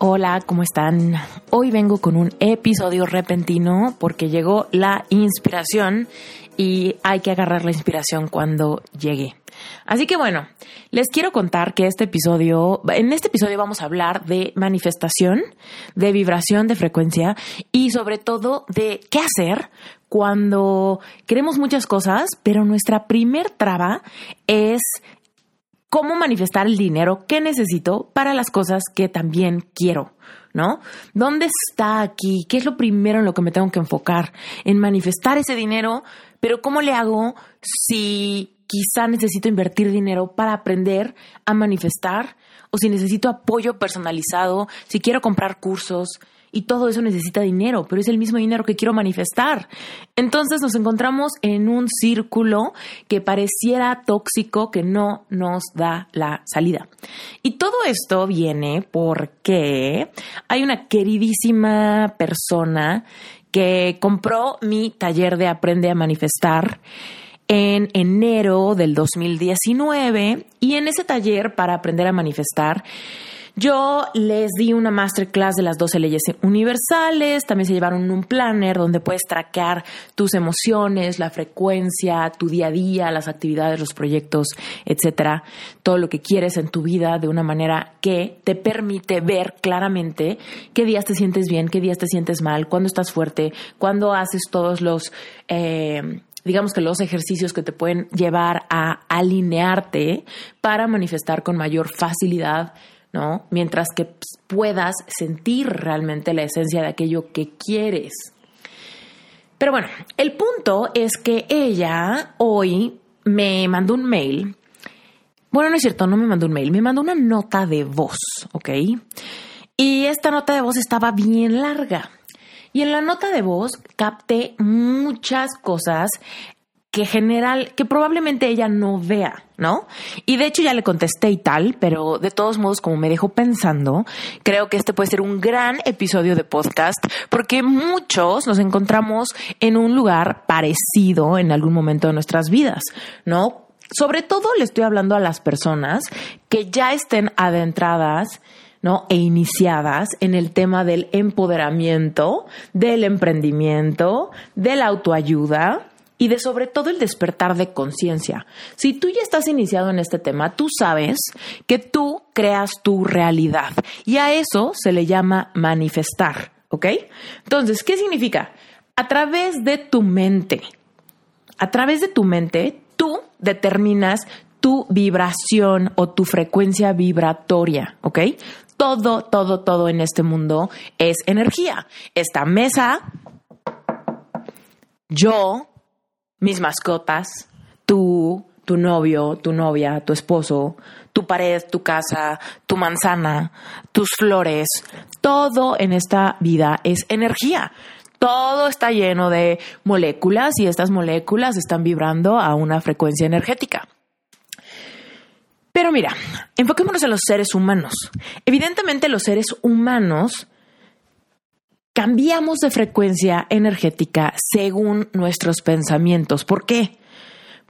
Hola, ¿cómo están? Hoy vengo con un episodio repentino porque llegó la inspiración y hay que agarrar la inspiración cuando llegue. Así que bueno, les quiero contar que este episodio, en este episodio vamos a hablar de manifestación, de vibración de frecuencia y sobre todo de qué hacer cuando queremos muchas cosas, pero nuestra primer traba es cómo manifestar el dinero que necesito para las cosas que también quiero, ¿no? ¿Dónde está aquí? ¿Qué es lo primero en lo que me tengo que enfocar? En manifestar ese dinero, pero ¿cómo le hago si quizá necesito invertir dinero para aprender a manifestar? O si necesito apoyo personalizado, si quiero comprar cursos, y todo eso necesita dinero, pero es el mismo dinero que quiero manifestar. Entonces nos encontramos en un círculo que pareciera tóxico que no nos da la salida. Y todo esto viene porque hay una queridísima persona que compró mi taller de Aprende a Manifestar en enero del 2019 y en ese taller para aprender a manifestar yo les di una masterclass de las 12 leyes universales, también se llevaron un planner donde puedes traquear tus emociones, la frecuencia, tu día a día, las actividades, los proyectos, etcétera, todo lo que quieres en tu vida de una manera que te permite ver claramente qué días te sientes bien, qué días te sientes mal, cuándo estás fuerte, cuándo haces todos los eh, digamos que los ejercicios que te pueden llevar a alinearte para manifestar con mayor facilidad ¿no? Mientras que puedas sentir realmente la esencia de aquello que quieres. Pero bueno, el punto es que ella hoy me mandó un mail. Bueno, no es cierto, no me mandó un mail, me mandó una nota de voz, ¿ok? Y esta nota de voz estaba bien larga. Y en la nota de voz capté muchas cosas que general, que probablemente ella no vea, ¿no? Y de hecho ya le contesté y tal, pero de todos modos, como me dejó pensando, creo que este puede ser un gran episodio de podcast, porque muchos nos encontramos en un lugar parecido en algún momento de nuestras vidas, ¿no? Sobre todo le estoy hablando a las personas que ya estén adentradas ¿no? E iniciadas en el tema del empoderamiento, del emprendimiento, de la autoayuda, y de sobre todo el despertar de conciencia. Si tú ya estás iniciado en este tema, tú sabes que tú creas tu realidad y a eso se le llama manifestar, ¿ok? Entonces, ¿qué significa? A través de tu mente, a través de tu mente, tú determinas tu vibración o tu frecuencia vibratoria, ¿ok? Todo, todo, todo en este mundo es energía. Esta mesa, yo, mis mascotas, tú, tu novio, tu novia, tu esposo, tu pared, tu casa, tu manzana, tus flores, todo en esta vida es energía. Todo está lleno de moléculas y estas moléculas están vibrando a una frecuencia energética. Pero mira, enfoquémonos en los seres humanos. Evidentemente los seres humanos cambiamos de frecuencia energética según nuestros pensamientos. ¿Por qué?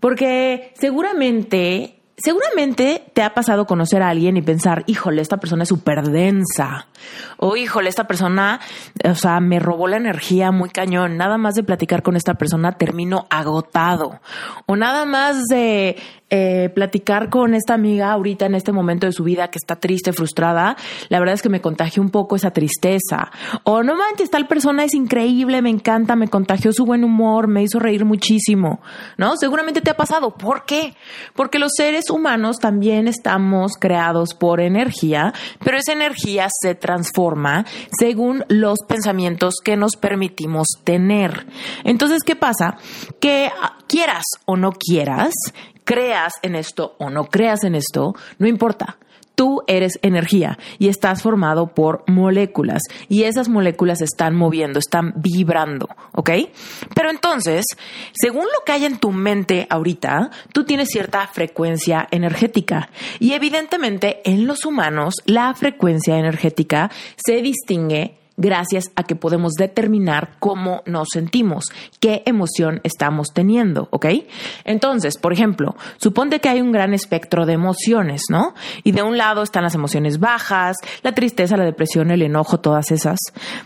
Porque seguramente Seguramente te ha pasado conocer a alguien y pensar, híjole, esta persona es súper densa. O híjole, esta persona, o sea, me robó la energía muy cañón. Nada más de platicar con esta persona termino agotado. O nada más de eh, platicar con esta amiga ahorita en este momento de su vida que está triste, frustrada, la verdad es que me contagió un poco esa tristeza. O no manches, tal persona es increíble, me encanta, me contagió su buen humor, me hizo reír muchísimo, ¿no? Seguramente te ha pasado. ¿Por qué? Porque los seres humanos también estamos creados por energía, pero esa energía se transforma según los pensamientos que nos permitimos tener. Entonces, ¿qué pasa? Que ah, quieras o no quieras, creas en esto o no creas en esto, no importa. Tú eres energía y estás formado por moléculas y esas moléculas están moviendo, están vibrando, ¿ok? Pero entonces, según lo que hay en tu mente ahorita, tú tienes cierta frecuencia energética y evidentemente en los humanos la frecuencia energética se distingue gracias a que podemos determinar cómo nos sentimos, qué emoción estamos teniendo, ¿ok? Entonces, por ejemplo, suponte que hay un gran espectro de emociones, ¿no? Y de un lado están las emociones bajas, la tristeza, la depresión, el enojo, todas esas.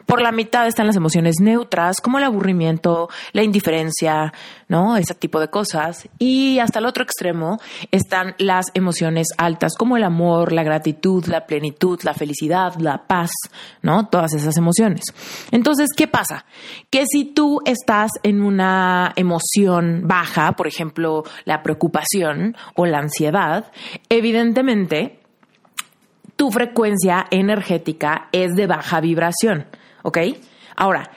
Por la mitad están las emociones neutras, como el aburrimiento, la indiferencia, ¿no? Ese tipo de cosas. Y hasta el otro extremo están las emociones altas, como el amor, la gratitud, la plenitud, la felicidad, la paz, ¿no? Todas esas emociones. Entonces, ¿qué pasa? Que si tú estás en una emoción baja, por ejemplo, la preocupación o la ansiedad, evidentemente tu frecuencia energética es de baja vibración, ¿ok? Ahora,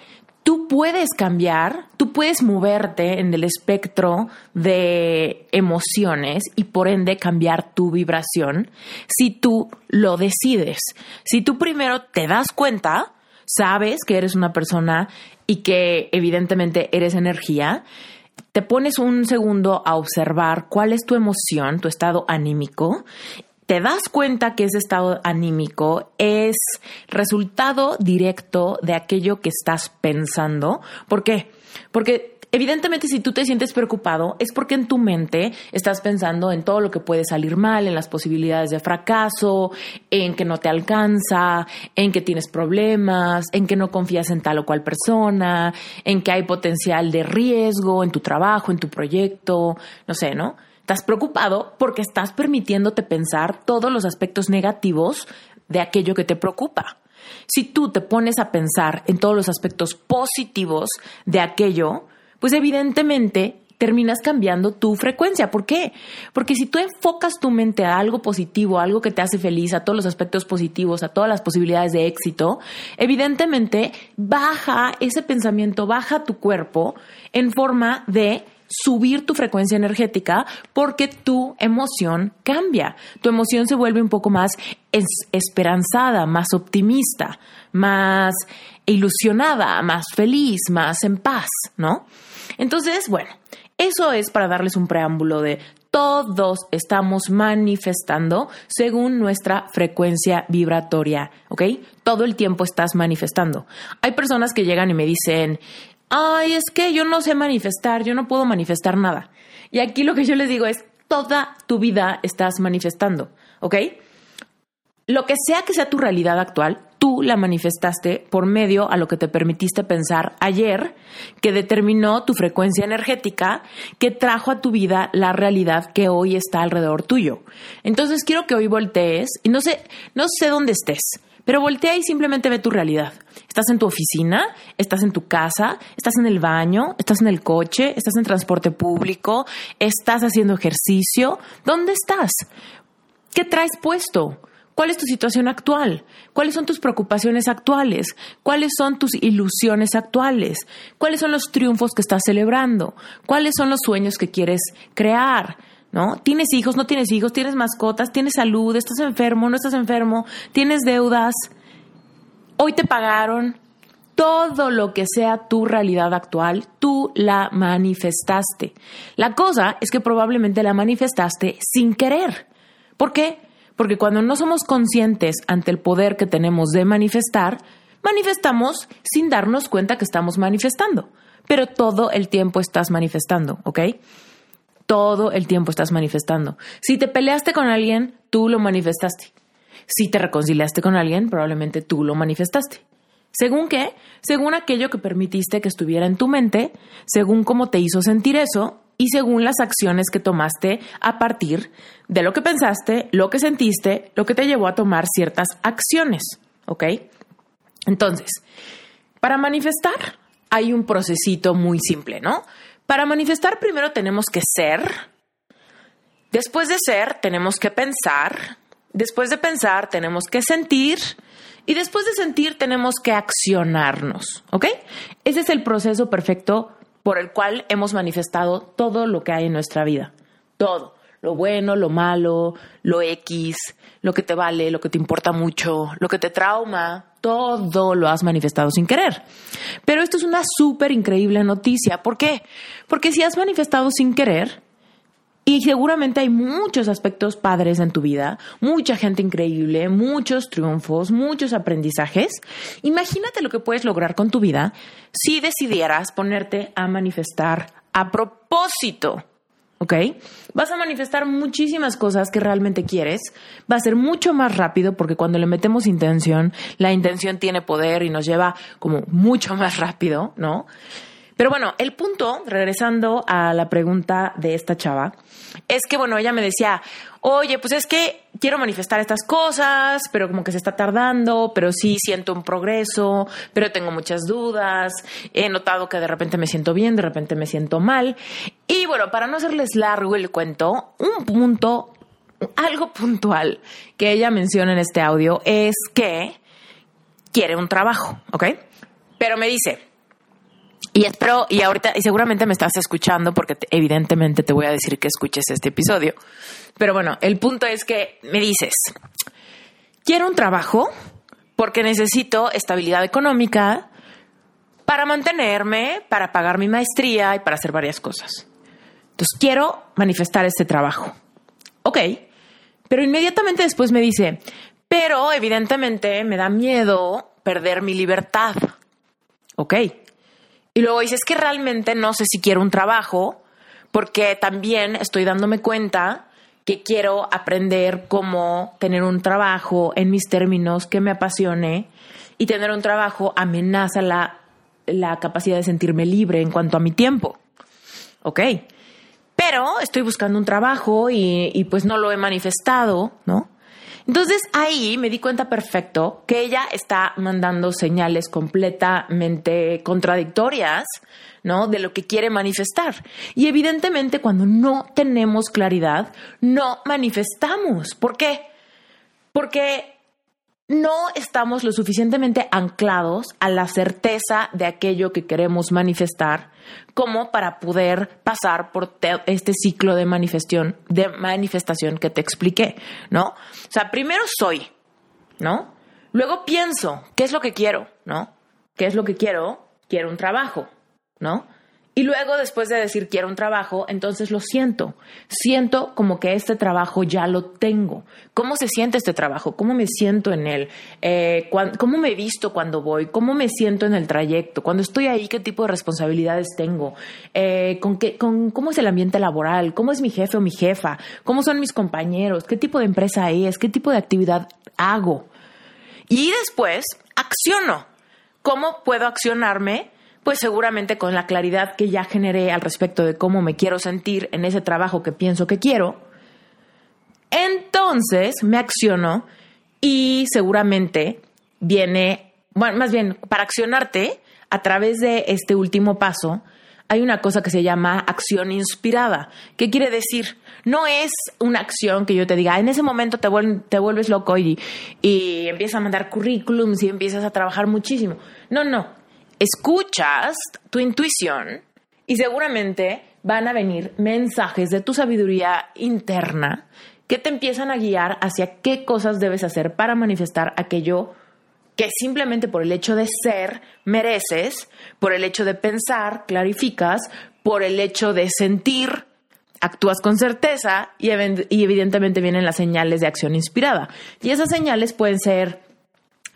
tú puedes cambiar, tú puedes moverte en el espectro de emociones y por ende cambiar tu vibración si tú lo decides. Si tú primero te das cuenta, sabes que eres una persona y que evidentemente eres energía, te pones un segundo a observar cuál es tu emoción, tu estado anímico te das cuenta que ese estado anímico es resultado directo de aquello que estás pensando. ¿Por qué? Porque evidentemente si tú te sientes preocupado es porque en tu mente estás pensando en todo lo que puede salir mal, en las posibilidades de fracaso, en que no te alcanza, en que tienes problemas, en que no confías en tal o cual persona, en que hay potencial de riesgo en tu trabajo, en tu proyecto, no sé, ¿no? Estás preocupado porque estás permitiéndote pensar todos los aspectos negativos de aquello que te preocupa. Si tú te pones a pensar en todos los aspectos positivos de aquello, pues evidentemente terminas cambiando tu frecuencia. ¿Por qué? Porque si tú enfocas tu mente a algo positivo, a algo que te hace feliz, a todos los aspectos positivos, a todas las posibilidades de éxito, evidentemente baja ese pensamiento, baja tu cuerpo en forma de subir tu frecuencia energética porque tu emoción cambia. Tu emoción se vuelve un poco más esperanzada, más optimista, más ilusionada, más feliz, más en paz, ¿no? Entonces, bueno, eso es para darles un preámbulo de todos estamos manifestando según nuestra frecuencia vibratoria, ¿ok? Todo el tiempo estás manifestando. Hay personas que llegan y me dicen, ay, es que yo no sé manifestar, yo no puedo manifestar nada. Y aquí lo que yo les digo es, toda tu vida estás manifestando, ¿ok? Lo que sea que sea tu realidad actual, tú la manifestaste por medio a lo que te permitiste pensar ayer, que determinó tu frecuencia energética, que trajo a tu vida la realidad que hoy está alrededor tuyo. Entonces quiero que hoy voltees y no sé, no sé dónde estés, pero voltea y simplemente ve tu realidad. Estás en tu oficina, estás en tu casa, estás en el baño, estás en el coche, estás en transporte público, estás haciendo ejercicio. ¿Dónde estás? ¿Qué traes puesto? ¿Cuál es tu situación actual? ¿Cuáles son tus preocupaciones actuales? ¿Cuáles son tus ilusiones actuales? ¿Cuáles son los triunfos que estás celebrando? ¿Cuáles son los sueños que quieres crear? ¿no? Tienes hijos, no tienes hijos, tienes mascotas, tienes salud, estás enfermo, no estás enfermo, tienes deudas, hoy te pagaron. Todo lo que sea tu realidad actual, tú la manifestaste. La cosa es que probablemente la manifestaste sin querer. ¿Por qué? Porque cuando no somos conscientes ante el poder que tenemos de manifestar, manifestamos sin darnos cuenta que estamos manifestando. Pero todo el tiempo estás manifestando, ¿ok? todo el tiempo estás manifestando. Si te peleaste con alguien, tú lo manifestaste. Si te reconciliaste con alguien, probablemente tú lo manifestaste. ¿Según qué? Según aquello que permitiste que estuviera en tu mente, según cómo te hizo sentir eso, y según las acciones que tomaste a partir de lo que pensaste, lo que sentiste, lo que te llevó a tomar ciertas acciones, ¿ok? Entonces, para manifestar hay un procesito muy simple, ¿no? Para manifestar primero tenemos que ser, después de ser tenemos que pensar, después de pensar tenemos que sentir y después de sentir tenemos que accionarnos, ¿ok? Ese es el proceso perfecto por el cual hemos manifestado todo lo que hay en nuestra vida, todo, lo bueno, lo malo, lo X, lo que te vale, lo que te importa mucho, lo que te trauma, todo lo has manifestado sin querer. Pero esto es una súper increíble noticia. ¿Por qué? Porque si has manifestado sin querer, y seguramente hay muchos aspectos padres en tu vida, mucha gente increíble, muchos triunfos, muchos aprendizajes. Imagínate lo que puedes lograr con tu vida si decidieras ponerte a manifestar a propósito. ¿Ok? Vas a manifestar muchísimas cosas que realmente quieres. Va a ser mucho más rápido porque cuando le metemos intención, la intención tiene poder y nos lleva como mucho más rápido, ¿no? Pero bueno, el punto, regresando a la pregunta de esta chava, es que, bueno, ella me decía, oye, pues es que quiero manifestar estas cosas, pero como que se está tardando, pero sí siento un progreso, pero tengo muchas dudas, he notado que de repente me siento bien, de repente me siento mal. Y bueno, para no hacerles largo el cuento, un punto, algo puntual que ella menciona en este audio es que quiere un trabajo, ¿ok? Pero me dice, y espero, y ahorita, y seguramente me estás escuchando porque evidentemente te voy a decir que escuches este episodio. Pero bueno, el punto es que me dices, quiero un trabajo porque necesito estabilidad económica para mantenerme, para pagar mi maestría y para hacer varias cosas. Entonces quiero manifestar este trabajo. Ok, pero inmediatamente después me dice, pero evidentemente me da miedo perder mi libertad. Ok, y luego dices, es que realmente no sé si quiero un trabajo, porque también estoy dándome cuenta que quiero aprender cómo tener un trabajo en mis términos que me apasione y tener un trabajo amenaza la, la capacidad de sentirme libre en cuanto a mi tiempo. Ok. Pero estoy buscando un trabajo y, y pues no lo he manifestado, ¿no? Entonces ahí me di cuenta perfecto que ella está mandando señales completamente contradictorias, ¿no? De lo que quiere manifestar. Y evidentemente cuando no tenemos claridad, no manifestamos. ¿Por qué? Porque no estamos lo suficientemente anclados a la certeza de aquello que queremos manifestar como para poder pasar por este ciclo de manifestación, de manifestación que te expliqué, ¿no? O sea, primero soy, ¿no? Luego pienso, ¿qué es lo que quiero, ¿no? ¿Qué es lo que quiero? Quiero un trabajo, ¿no? Y luego, después de decir quiero un trabajo, entonces lo siento. Siento como que este trabajo ya lo tengo. ¿Cómo se siente este trabajo? ¿Cómo me siento en él? Eh, ¿Cómo me visto cuando voy? ¿Cómo me siento en el trayecto? Cuando estoy ahí, ¿qué tipo de responsabilidades tengo? Eh, ¿con qué, con, ¿Cómo es el ambiente laboral? ¿Cómo es mi jefe o mi jefa? ¿Cómo son mis compañeros? ¿Qué tipo de empresa es? ¿Qué tipo de actividad hago? Y después, acciono. ¿Cómo puedo accionarme? Pues seguramente con la claridad que ya generé al respecto de cómo me quiero sentir en ese trabajo que pienso que quiero, entonces me acciono y seguramente viene, bueno, más bien, para accionarte a través de este último paso, hay una cosa que se llama acción inspirada. ¿Qué quiere decir? No es una acción que yo te diga, en ese momento te, te vuelves loco y, y empiezas a mandar currículums y empiezas a trabajar muchísimo. No, no escuchas tu intuición y seguramente van a venir mensajes de tu sabiduría interna que te empiezan a guiar hacia qué cosas debes hacer para manifestar aquello que simplemente por el hecho de ser mereces, por el hecho de pensar, clarificas, por el hecho de sentir, actúas con certeza y, evidentemente vienen las señales de acción inspirada. Y esas señales pueden ser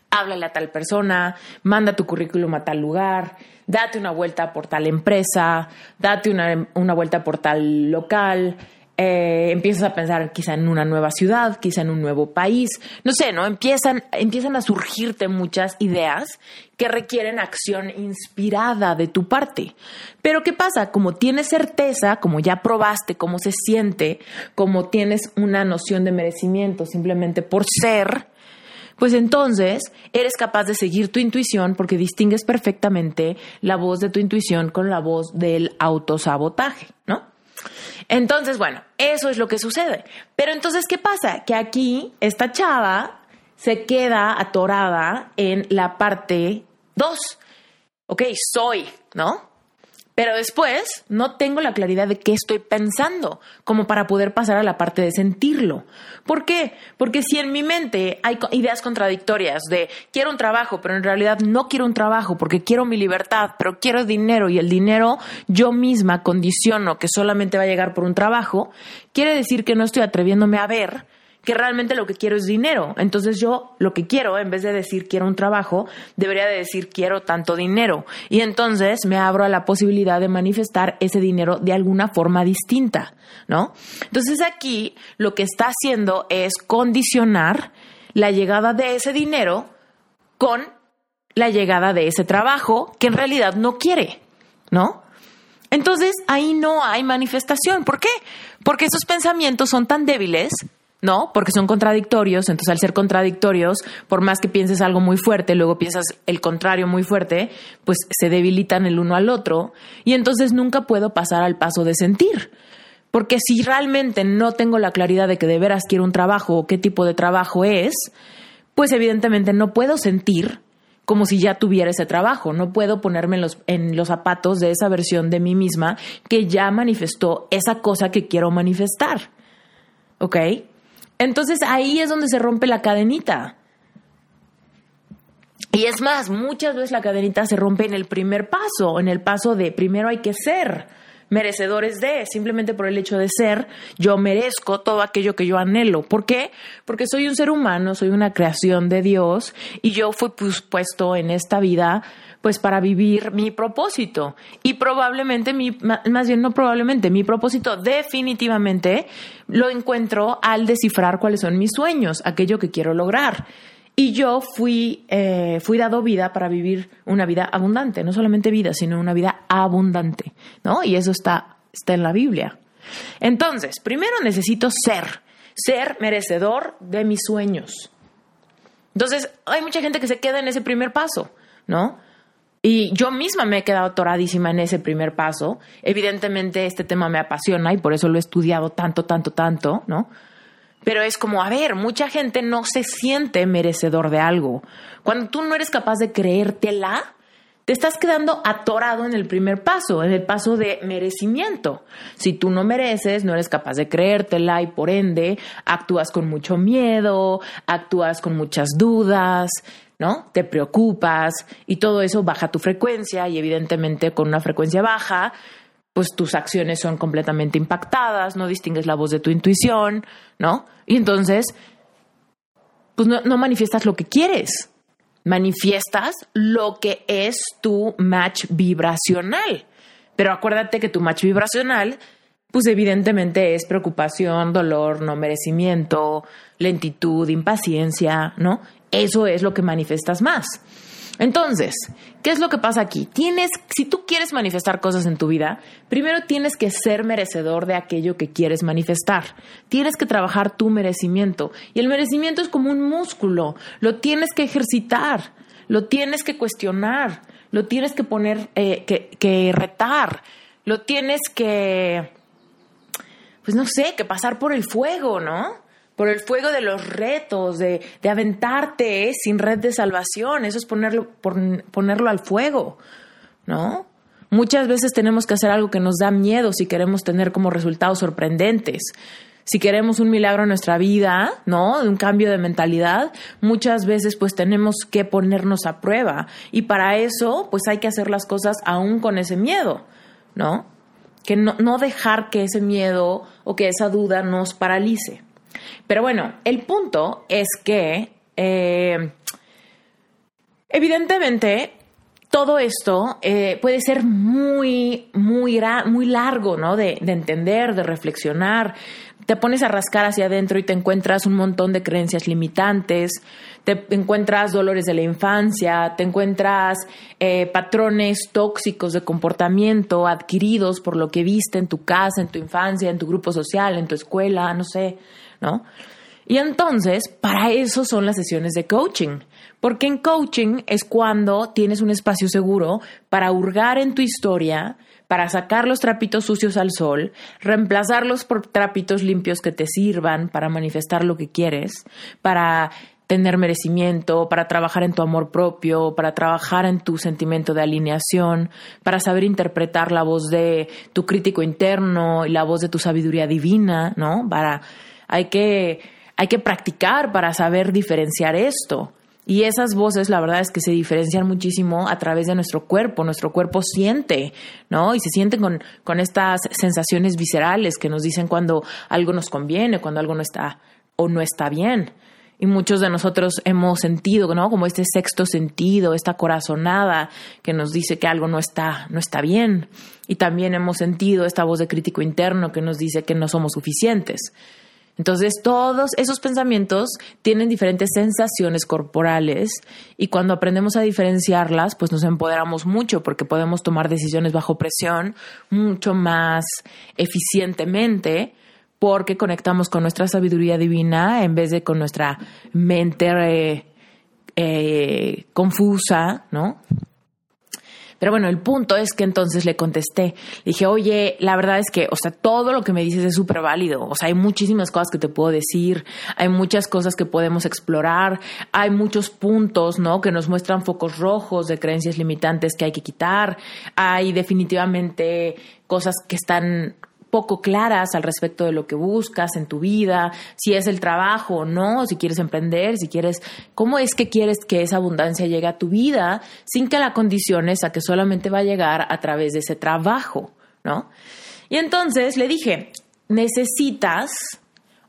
háblale a tal persona, manda tu currículum a tal lugar, date una vuelta por tal empresa, date una, vuelta por tal local, eh, empiezas a pensar quizá en una nueva ciudad, quizá en un nuevo país, no sé, ¿no? Empiezan, empiezan a surgirte muchas ideas que requieren acción inspirada de tu parte. Pero ¿qué pasa? Como tienes certeza, como ya probaste cómo se siente, como tienes una noción de merecimiento simplemente por ser, pues entonces eres capaz de seguir tu intuición porque distingues perfectamente la voz de tu intuición con la voz del autosabotaje, ¿no? Entonces, bueno, eso es lo que sucede. Pero entonces, ¿qué pasa? Que aquí esta chava se queda atorada en la parte 2. Ok, soy, ¿no? Pero después no tengo la claridad de qué estoy pensando, como para poder pasar a la parte de sentirlo. ¿Por qué? Porque si en mi mente hay ideas contradictorias de quiero un trabajo, pero en realidad no quiero un trabajo porque quiero mi libertad, pero quiero dinero y el dinero yo misma condiciono que solamente va a llegar por un trabajo, quiere decir que no estoy atreviéndome a ver que realmente lo que quiero es dinero. Entonces yo lo que quiero, en vez de decir quiero un trabajo, debería de decir quiero tanto dinero. Y entonces me abro a la posibilidad de manifestar ese dinero de alguna forma distinta, ¿no? Entonces aquí lo que está haciendo es condicionar la llegada de ese dinero con la llegada de ese trabajo que en realidad no quiere, ¿no? Entonces ahí no hay manifestación. ¿Por qué? Porque esos pensamientos son tan débiles ¿no? Porque son contradictorios, entonces al ser contradictorios, por más que pienses algo muy fuerte, luego piensas el contrario muy fuerte, pues se debilitan el uno al otro y entonces nunca puedo pasar al paso de sentir. Porque si realmente no tengo la claridad de que de veras quiero un trabajo o qué tipo de trabajo es, pues evidentemente no puedo sentir como si ya tuviera ese trabajo. No puedo ponerme en los, en los zapatos de esa versión de mí misma que ya manifestó esa cosa que quiero manifestar. ¿Ok? Entonces ahí es donde se rompe la cadenita. Y es más, muchas veces la cadenita se rompe en el primer paso, en el paso de primero hay que ser merecedores de, simplemente por el hecho de ser, yo merezco todo aquello que yo anhelo. ¿Por qué? Porque soy un ser humano, soy una creación de Dios y yo fui puesto en esta vida pues para vivir mi propósito. Y probablemente, mi, más bien no probablemente, mi propósito definitivamente lo encuentro al descifrar cuáles son mis sueños, aquello que quiero lograr. Y yo fui, eh, fui dado vida para vivir una vida abundante, no solamente vida, sino una vida abundante, ¿no? Y eso está, está en la Biblia. Entonces, primero necesito ser, ser merecedor de mis sueños. Entonces, hay mucha gente que se queda en ese primer paso, ¿no? Y yo misma me he quedado atoradísima en ese primer paso. Evidentemente este tema me apasiona y por eso lo he estudiado tanto, tanto, tanto, ¿no? Pero es como, a ver, mucha gente no se siente merecedor de algo. Cuando tú no eres capaz de creértela, te estás quedando atorado en el primer paso, en el paso de merecimiento. Si tú no mereces, no eres capaz de creértela y por ende actúas con mucho miedo, actúas con muchas dudas, ¿no? Te preocupas y todo eso baja tu frecuencia y evidentemente con una frecuencia baja pues tus acciones son completamente impactadas, no distingues la voz de tu intuición, ¿no? Y entonces, pues no, manifiestas lo que quieres, manifiestas lo que es tu match vibracional. Pero acuérdate que tu match vibracional, pues evidentemente es preocupación, dolor, no merecimiento, lentitud, impaciencia, ¿no? Eso es lo que manifestas más. Entonces, ¿qué es lo que pasa aquí? Tienes, si tú quieres manifestar cosas en tu vida, primero tienes que ser merecedor de aquello que quieres manifestar. Tienes que trabajar tu merecimiento. Y el merecimiento es como un músculo. Lo tienes que ejercitar, lo tienes que cuestionar, lo tienes que poner, eh, que, que retar, lo tienes que, pues no sé, que pasar por el fuego, ¿no? Por el fuego de los retos, de, aventarte sin red de salvación. Eso es ponerlo, ponerlo al fuego, ¿no? Muchas veces tenemos que hacer algo que nos da miedo si queremos tener como resultados sorprendentes. Si queremos un milagro en nuestra vida, ¿no? De un cambio de mentalidad, muchas veces pues tenemos que ponernos a prueba. Y para eso, pues hay que hacer las cosas aún con ese miedo, ¿no? Que no, no dejar que ese miedo o que esa duda nos paralice. Pero bueno, el punto es que, eh, evidentemente, todo esto eh, puede ser muy, muy, muy largo, ¿no? De, de entender, de reflexionar. Te pones a rascar hacia adentro y te encuentras un montón de creencias limitantes, te encuentras dolores de la infancia, te encuentras eh, patrones tóxicos de comportamiento adquiridos por lo que viste en tu casa, en tu infancia, en tu grupo social, en tu escuela, no sé, ¿no? Y entonces, para eso son las sesiones de coaching. Porque en coaching es cuando tienes un espacio seguro para hurgar en tu historia, para sacar los trapitos sucios al sol, reemplazarlos por trapitos limpios que te sirvan para manifestar lo que quieres, para tener merecimiento, para trabajar en tu amor propio, para trabajar en tu sentimiento de alineación, para saber interpretar la voz de tu crítico interno y la voz de tu sabiduría divina, ¿no? Para hay que hay que practicar para saber diferenciar esto. Y esas voces, la verdad es que se diferencian muchísimo a través de nuestro cuerpo. Nuestro cuerpo siente, ¿no? Y se siente con, con estas sensaciones viscerales que nos dicen cuando algo nos conviene, cuando algo no está o no está bien. Y muchos de nosotros hemos sentido, ¿no? Como este sexto sentido, esta corazonada que nos dice que algo no está, no está bien. Y también hemos sentido esta voz de crítico interno que nos dice que no somos suficientes. Entonces, todos esos pensamientos tienen diferentes sensaciones corporales y cuando aprendemos a diferenciarlas, pues nos empoderamos mucho porque podemos tomar decisiones bajo presión mucho más eficientemente porque conectamos con nuestra sabiduría divina en vez de con nuestra mente eh, eh, confusa, ¿no? Pero bueno, el punto es que entonces le contesté. Dije, oye, la verdad es que, o sea, todo lo que me dices es súper válido. O sea, hay muchísimas cosas que te puedo decir, hay muchas cosas que podemos explorar, hay muchos puntos, ¿no? Que nos muestran focos rojos de creencias limitantes que hay que quitar. Hay definitivamente cosas que están poco claras al respecto de lo que buscas en tu vida, si es el trabajo o no, si quieres emprender, si quieres, cómo es que quieres que esa abundancia llegue a tu vida sin que la condiciones a que solamente va a llegar a través de ese trabajo, ¿no? Y entonces le dije, necesitas,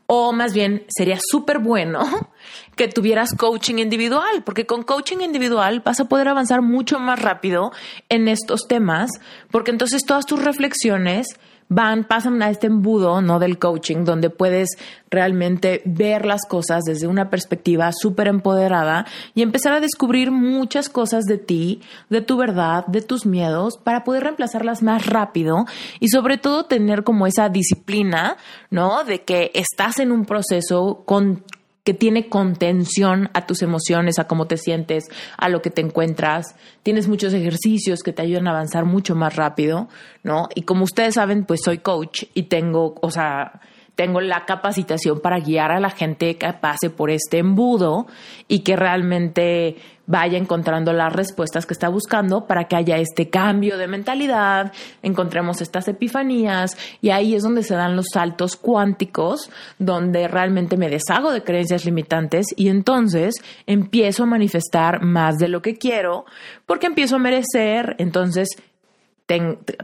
o más bien sería súper bueno que tuvieras coaching individual, porque con coaching individual vas a poder avanzar mucho más rápido en estos temas, porque entonces todas tus reflexiones van, pasan a este embudo, ¿no? Del coaching, donde puedes realmente ver las cosas desde una perspectiva súper empoderada y empezar a descubrir muchas cosas de ti, de tu verdad, de tus miedos, para poder reemplazarlas más rápido y sobre todo tener como esa disciplina, ¿no? De que estás en un proceso con que tiene contención a tus emociones, a cómo te sientes, a lo que te encuentras. Tienes muchos ejercicios que te ayudan a avanzar mucho más rápido, ¿no? Y como ustedes saben, pues soy coach y tengo, o sea, tengo la capacitación para guiar a la gente que pase por este embudo y que realmente vaya encontrando las respuestas que está buscando para que haya este cambio de mentalidad, encontremos estas epifanías y ahí es donde se dan los saltos cuánticos, donde realmente me deshago de creencias limitantes y entonces empiezo a manifestar más de lo que quiero porque empiezo a merecer, entonces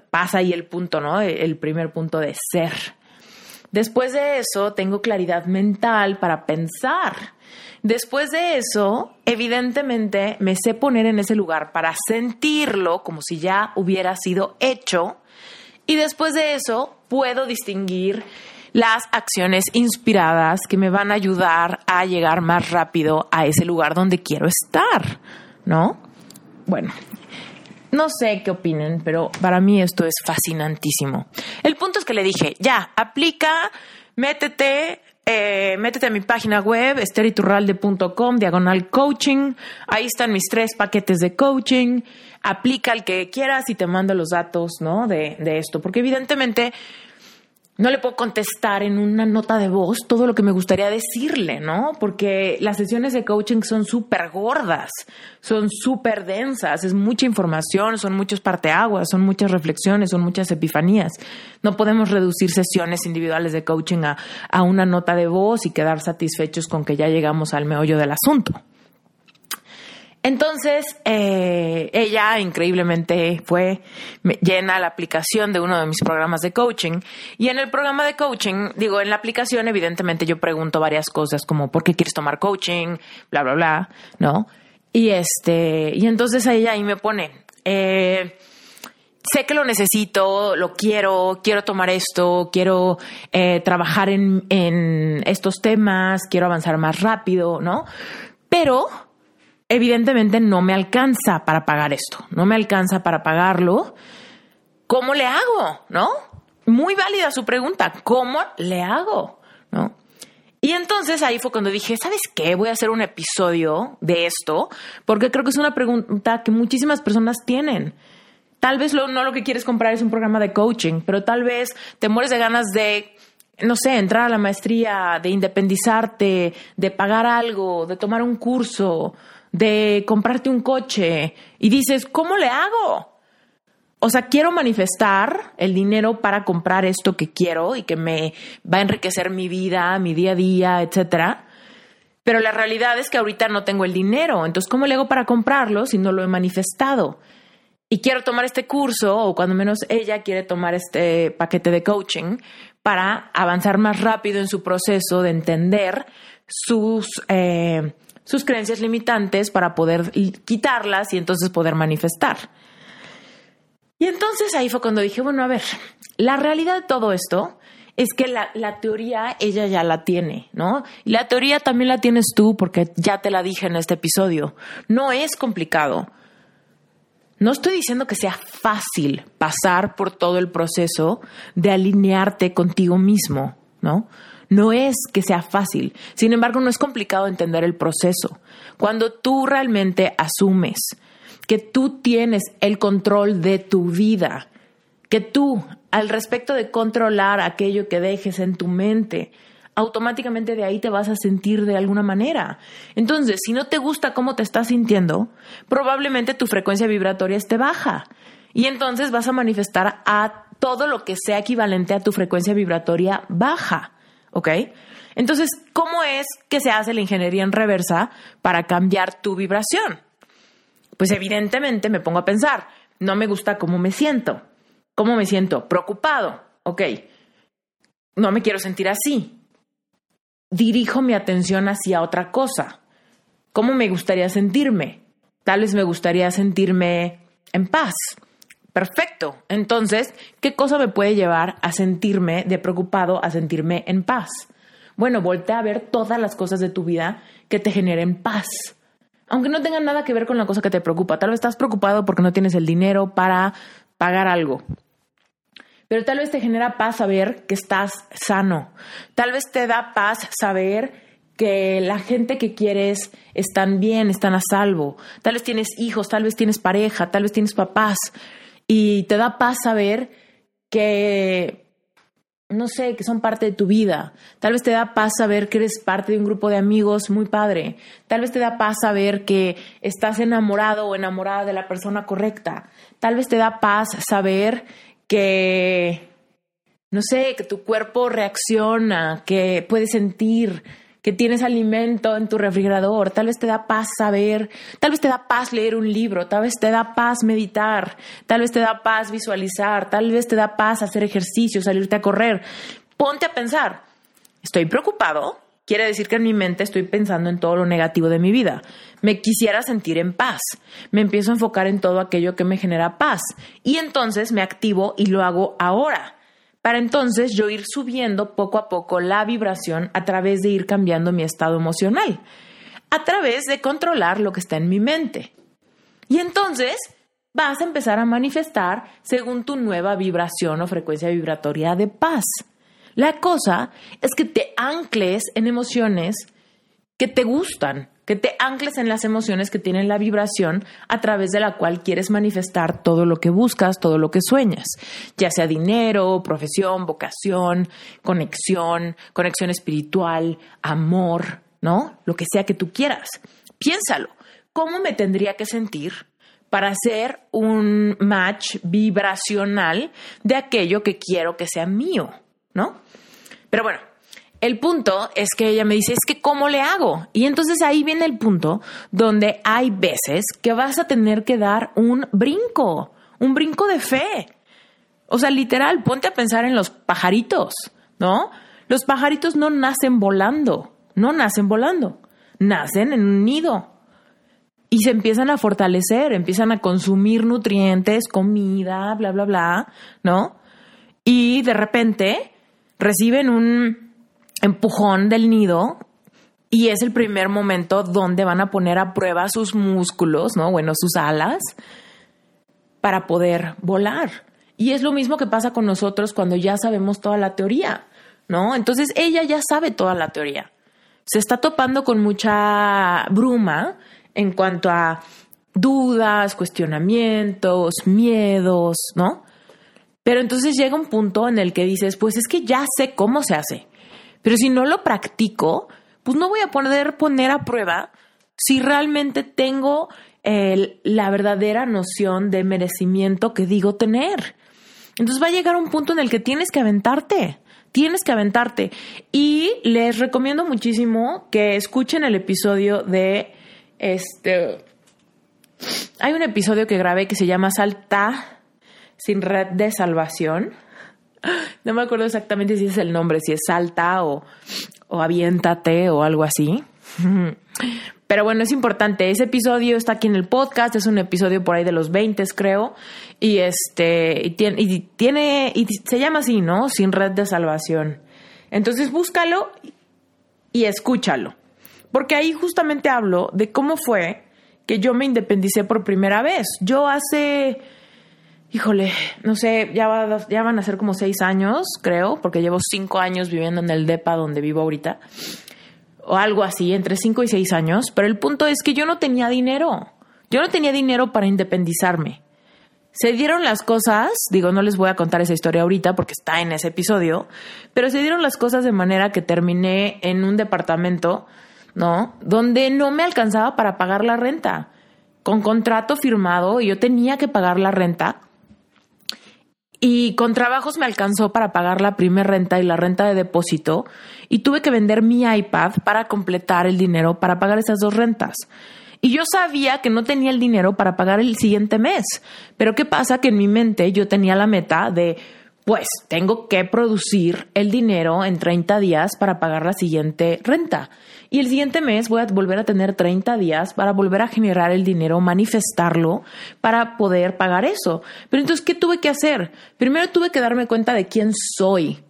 pasa ahí el punto, ¿no? El primer punto de ser. Después de eso, tengo claridad mental para pensar. Después de eso, evidentemente me sé poner en ese lugar para sentirlo como si ya hubiera sido hecho. Y después de eso, puedo distinguir las acciones inspiradas que me van a ayudar a llegar más rápido a ese lugar donde quiero estar, ¿no? Bueno, no sé qué opinen, pero para mí esto es fascinantísimo. El punto es que le dije, ya, aplica, métete, eh, métete a mi página web, esteriturralde.com, diagonal coaching. Ahí están mis tres paquetes de coaching. Aplica el que quieras y te mando los datos, ¿no? De, de esto. Porque evidentemente no le puedo contestar en una nota de voz todo lo que me gustaría decirle, ¿no? Porque las sesiones de coaching son súper gordas, son súper densas, es mucha información, son muchos parteaguas, son muchas reflexiones, son muchas epifanías. No podemos reducir sesiones individuales de coaching a, a una nota de voz y quedar satisfechos con que ya llegamos al meollo del asunto. Entonces, eh, ella increíblemente fue llena la aplicación de uno de mis programas de coaching. Y en el programa de coaching, digo, en la aplicación, evidentemente yo pregunto varias cosas como ¿por qué quieres tomar coaching? Bla, bla, bla, ¿no? Y este, y entonces ella ahí me pone, eh, sé que lo necesito, lo quiero, quiero tomar esto, quiero eh, trabajar en, en estos temas, quiero avanzar más rápido, ¿no? Pero evidentemente no me alcanza para pagar esto, no me alcanza para pagarlo. ¿Cómo le hago? ¿No? Muy válida su pregunta, ¿cómo le hago? ¿No? Y entonces ahí fue cuando dije, ¿sabes qué? Voy a hacer un episodio de esto, porque creo que es una pregunta que muchísimas personas tienen. Tal vez no lo que quieres comprar es un programa de coaching, pero tal vez te mueres de ganas de, no sé, entrar a la maestría, de independizarte, de pagar algo, de tomar un curso, de comprarte un coche. Y dices, ¿cómo le hago? O sea, quiero manifestar el dinero para comprar esto que quiero y que me va a enriquecer mi vida, mi día a día, etcétera. Pero la realidad es que ahorita no tengo el dinero. Entonces, ¿cómo le hago para comprarlo si no lo he manifestado? y quiero tomar este curso, o cuando menos ella quiere tomar este paquete de coaching para avanzar más rápido en su proceso de entender sus, eh, sus creencias limitantes para poder quitarlas y entonces poder manifestar. Y entonces ahí fue cuando dije, bueno, a ver, la realidad de todo esto es que la, la, teoría ella ya la tiene, ¿no? Y la teoría también la tienes tú porque ya te la dije en este episodio. No es complicado. No estoy diciendo que sea fácil pasar por todo el proceso de alinearte contigo mismo, ¿no? No es que sea fácil. Sin embargo, no es complicado entender el proceso. Cuando tú realmente asumes que tú tienes el control de tu vida, que tú, al respecto de controlar aquello que dejes en tu mente, automáticamente de ahí te vas a sentir de alguna manera. Entonces, si no te gusta cómo te estás sintiendo, probablemente tu frecuencia vibratoria esté baja. Y entonces vas a manifestar a todo lo que sea equivalente a tu frecuencia vibratoria baja. ¿Ok? Entonces, ¿cómo es que se hace la ingeniería en reversa para cambiar tu vibración? Pues evidentemente me pongo a pensar, no me gusta cómo me siento. ¿Cómo me siento? Preocupado. Ok. No me quiero sentir así dirijo mi atención hacia otra cosa. ¿Cómo me gustaría sentirme? Tal vez me gustaría sentirme en paz. Perfecto. Entonces, ¿qué cosa me puede llevar a sentirme de preocupado, a sentirme en paz? Bueno, voltea a ver todas las cosas de tu vida que te generen paz. Aunque no tengan nada que ver con la cosa que te preocupa. Tal vez estás preocupado porque no tienes el dinero para pagar algo pero tal vez te genera paz saber que estás sano. Tal vez te da paz saber que la gente que quieres están bien, están a salvo. Tal vez tienes hijos, tal vez tienes pareja, tal vez tienes papás. Y te da paz saber que, no sé, que son parte de tu vida. Tal vez te da paz saber que eres parte de un grupo de amigos muy padre. Tal vez te da paz saber que estás enamorado o enamorada de la persona correcta. Tal vez te da paz saber que, no sé, que tu cuerpo reacciona, que puedes sentir, que tienes alimento en tu refrigerador, tal vez te da paz saber, tal vez te da paz leer un libro, tal vez te da paz meditar, tal vez te da paz visualizar, tal vez te da paz hacer ejercicio, salirte a correr. Ponte a pensar, ¿estoy preocupado? Quiere decir que en mi mente estoy pensando en todo lo negativo de mi vida. Me quisiera sentir en paz. Me empiezo a enfocar en todo aquello que me genera paz. Y entonces me activo y lo hago ahora. Para entonces yo ir subiendo poco a poco la vibración a través de ir cambiando mi estado emocional. A través de controlar lo que está en mi mente. Y entonces vas a empezar a manifestar según tu nueva vibración o frecuencia vibratoria de paz. La cosa es que te ancles en emociones que te gustan, que te ancles en las emociones que tienen la vibración a través de la cual quieres manifestar todo lo que buscas, todo lo que sueñas, ya sea dinero, profesión, vocación, conexión, conexión espiritual, amor, ¿no? Lo que sea que tú quieras. Piénsalo, ¿cómo me tendría que sentir para hacer un match vibracional de aquello que quiero que sea mío? ¿no? Pero bueno, el punto es que ella me dice, es que ¿cómo le hago? Y entonces ahí viene el punto donde hay veces que vas a tener que dar un brinco, un brinco de fe. O sea, literal, ponte a pensar en los pajaritos, ¿no? Los pajaritos no nacen volando, no nacen volando, nacen en un nido. y se empiezan a fortalecer, empiezan a consumir nutrientes, comida, bla, bla, bla, ¿no? Y de repente reciben un empujón del nido y es el primer momento donde van a poner a prueba sus músculos, ¿no? Bueno, sus alas para poder volar. Y es lo mismo que pasa con nosotros cuando ya sabemos toda la teoría, ¿no? Entonces ella ya sabe toda la teoría. Se está topando con mucha bruma en cuanto a dudas, cuestionamientos, miedos, ¿no? Pero entonces llega un punto en el que dices, pues es que ya sé cómo se hace, pero si no lo practico, pues no voy a poder poner a prueba si realmente tengo la verdadera noción de merecimiento que digo tener. Entonces va a llegar un punto en el que tienes que aventarte, tienes que aventarte. Y les recomiendo muchísimo que escuchen el episodio de este. Hay un episodio que grabé que se llama Salta sin red de salvación. No me acuerdo exactamente si es el nombre, si es Salta o, o Aviéntate o algo así. Pero bueno, es importante. Ese episodio está aquí en el podcast. Es un episodio por ahí de los 20, creo. Y este, y tiene, y tiene, y se llama así, ¿no? Sin red de salvación. Entonces búscalo y escúchalo. Porque ahí justamente hablo de cómo fue que yo me independicé por primera vez. Yo hace, híjole, no sé, ya, van a ser como seis años, creo, porque llevo cinco años viviendo en el DEPA donde vivo ahorita o algo así, entre 5 y 6 años, pero el punto es que yo no tenía dinero. Yo no tenía dinero para independizarme. Se dieron las cosas, digo, no les voy a contar esa historia ahorita porque está en ese episodio, pero se dieron las cosas de manera que terminé en un departamento, ¿no? Donde no me alcanzaba para pagar la renta. Con contrato firmado, y yo tenía que pagar la renta y con trabajos me alcanzó para pagar la primera renta y la renta de depósito y tuve que vender mi iPad para completar el dinero para pagar esas dos rentas. Y yo sabía que no tenía el dinero para pagar el siguiente mes. Pero ¿qué pasa? Que en mi mente yo tenía la meta de pues tengo que producir el dinero en 30 días para pagar la siguiente renta. Y el siguiente mes voy a volver a tener 30 días para volver a generar el dinero, manifestarlo para poder pagar eso. Pero entonces, ¿qué tuve que hacer? Primero tuve que darme cuenta de quién soy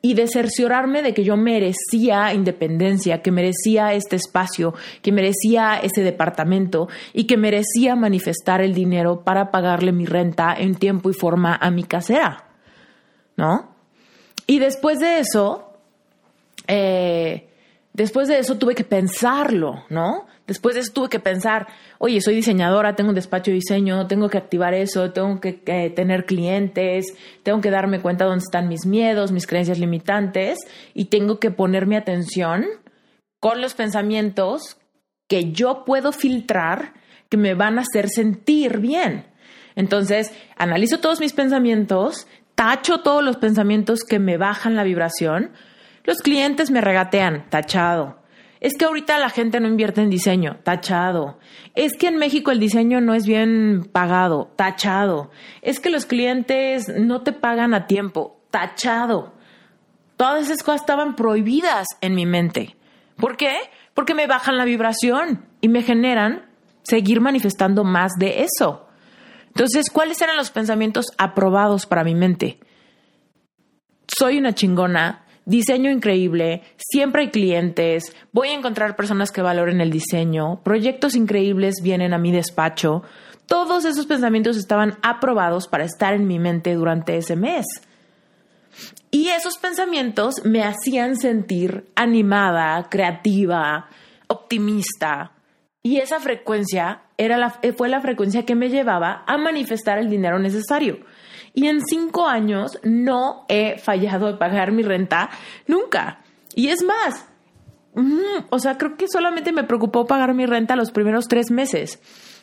y de cerciorarme de que yo merecía independencia, que merecía este espacio, que merecía ese departamento y que merecía manifestar el dinero para pagarle mi renta en tiempo y forma a mi casera. ¿no? Y después de eso, eh, después de eso tuve que pensarlo, ¿no? Después de eso tuve que pensar, oye, soy diseñadora, tengo un despacho de diseño, tengo que activar eso, tengo que tener clientes, tengo que darme cuenta dónde están mis miedos, mis creencias limitantes y tengo que poner mi atención con los pensamientos que yo puedo filtrar que me van a hacer sentir bien. Entonces, analizo todos mis pensamientos, tacho todos los pensamientos que me bajan la vibración, los clientes me regatean, tachado. Es que ahorita la gente no invierte en diseño, tachado. Es que en México el diseño no es bien pagado, tachado. Es que los clientes no te pagan a tiempo, tachado. Todas esas cosas estaban prohibidas en mi mente. ¿Por qué? Porque me bajan la vibración y me generan seguir manifestando más de eso. Entonces, ¿cuáles eran los pensamientos aprobados para mi mente? Soy una chingona, diseño increíble, siempre hay clientes, voy a encontrar personas que valoren el diseño, proyectos increíbles vienen a mi despacho. Todos esos pensamientos estaban aprobados para estar en mi mente durante ese mes. Y esos pensamientos me hacían sentir animada, creativa, optimista. Y esa frecuencia era la, fue la frecuencia que me llevaba a manifestar el dinero necesario. Y en cinco años no he fallado de pagar mi renta nunca. Y es más, o sea, creo que solamente me preocupó pagar mi renta los primeros tres meses.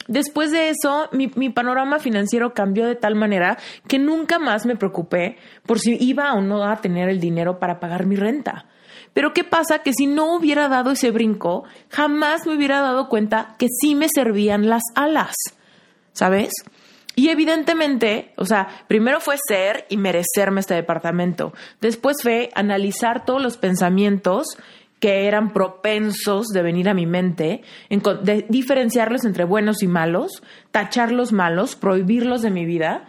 Después de eso, mi, panorama financiero cambió de tal manera que nunca más me preocupé por si iba o no a tener el dinero para pagar mi renta. Pero ¿qué pasa? Que si no hubiera dado ese brinco, jamás me hubiera dado cuenta que sí me servían las alas, ¿sabes? Y evidentemente, o sea, primero fue ser y merecerme este departamento. Después fue analizar todos los pensamientos que eran propensos de venir a mi mente, de diferenciarlos entre buenos y malos, tacharlos malos, prohibirlos de mi vida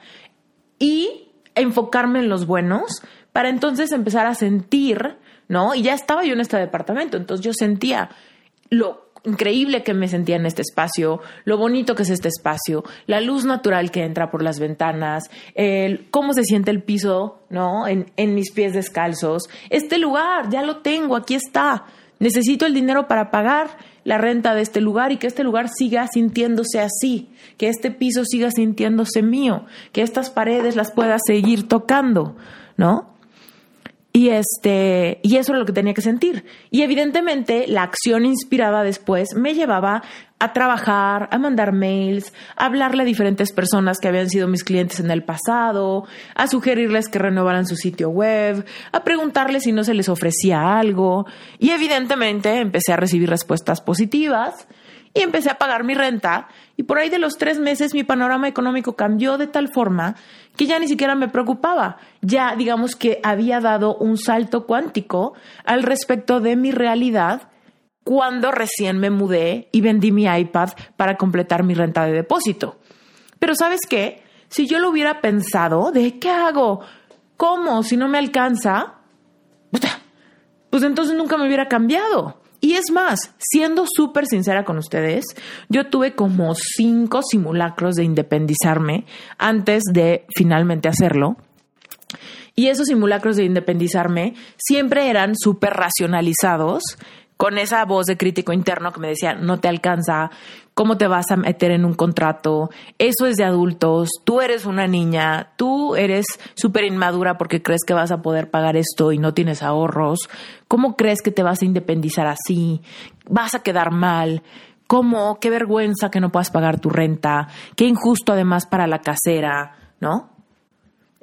y enfocarme en los buenos para entonces empezar a sentir, ¿no? Y ya estaba yo en este departamento, entonces yo sentía lo increíble que me sentía en este espacio, lo bonito que es este espacio, la luz natural que entra por las ventanas, el, cómo se siente el piso, ¿no? En, en mis pies descalzos. Este lugar, ya lo tengo, aquí está. Necesito el dinero para pagar la renta de este lugar y que este lugar siga sintiéndose así, que este piso siga sintiéndose mío, que estas paredes las pueda seguir tocando, ¿no? Y este, y eso es lo que tenía que sentir. Y evidentemente la acción inspirada después me llevaba a trabajar, a mandar mails, a hablarle a diferentes personas que habían sido mis clientes en el pasado, a sugerirles que renovaran su sitio web, a preguntarles si no se les ofrecía algo. Y evidentemente empecé a recibir respuestas positivas y empecé a pagar mi renta y por ahí de los tres meses mi panorama económico cambió de tal forma que ya ni siquiera me preocupaba. Ya digamos que había dado un salto cuántico al respecto de mi realidad cuando recién me mudé y vendí mi iPad para completar mi renta de depósito. Pero sabes qué? Si yo lo hubiera pensado, ¿de qué hago? ¿Cómo? Si no me alcanza, pues entonces nunca me hubiera cambiado. Y es más, siendo súper sincera con ustedes, yo tuve como cinco simulacros de independizarme antes de finalmente hacerlo. Y esos simulacros de independizarme siempre eran súper racionalizados con esa voz de crítico interno que me decía, no te alcanza, cómo te vas a meter en un contrato, eso es de adultos, tú eres una niña, tú eres súper inmadura porque crees que vas a poder pagar esto y no tienes ahorros, cómo crees que te vas a independizar así, vas a quedar mal. ¿Cómo? Qué vergüenza que no puedas pagar tu renta. Qué injusto además para la casera, ¿no?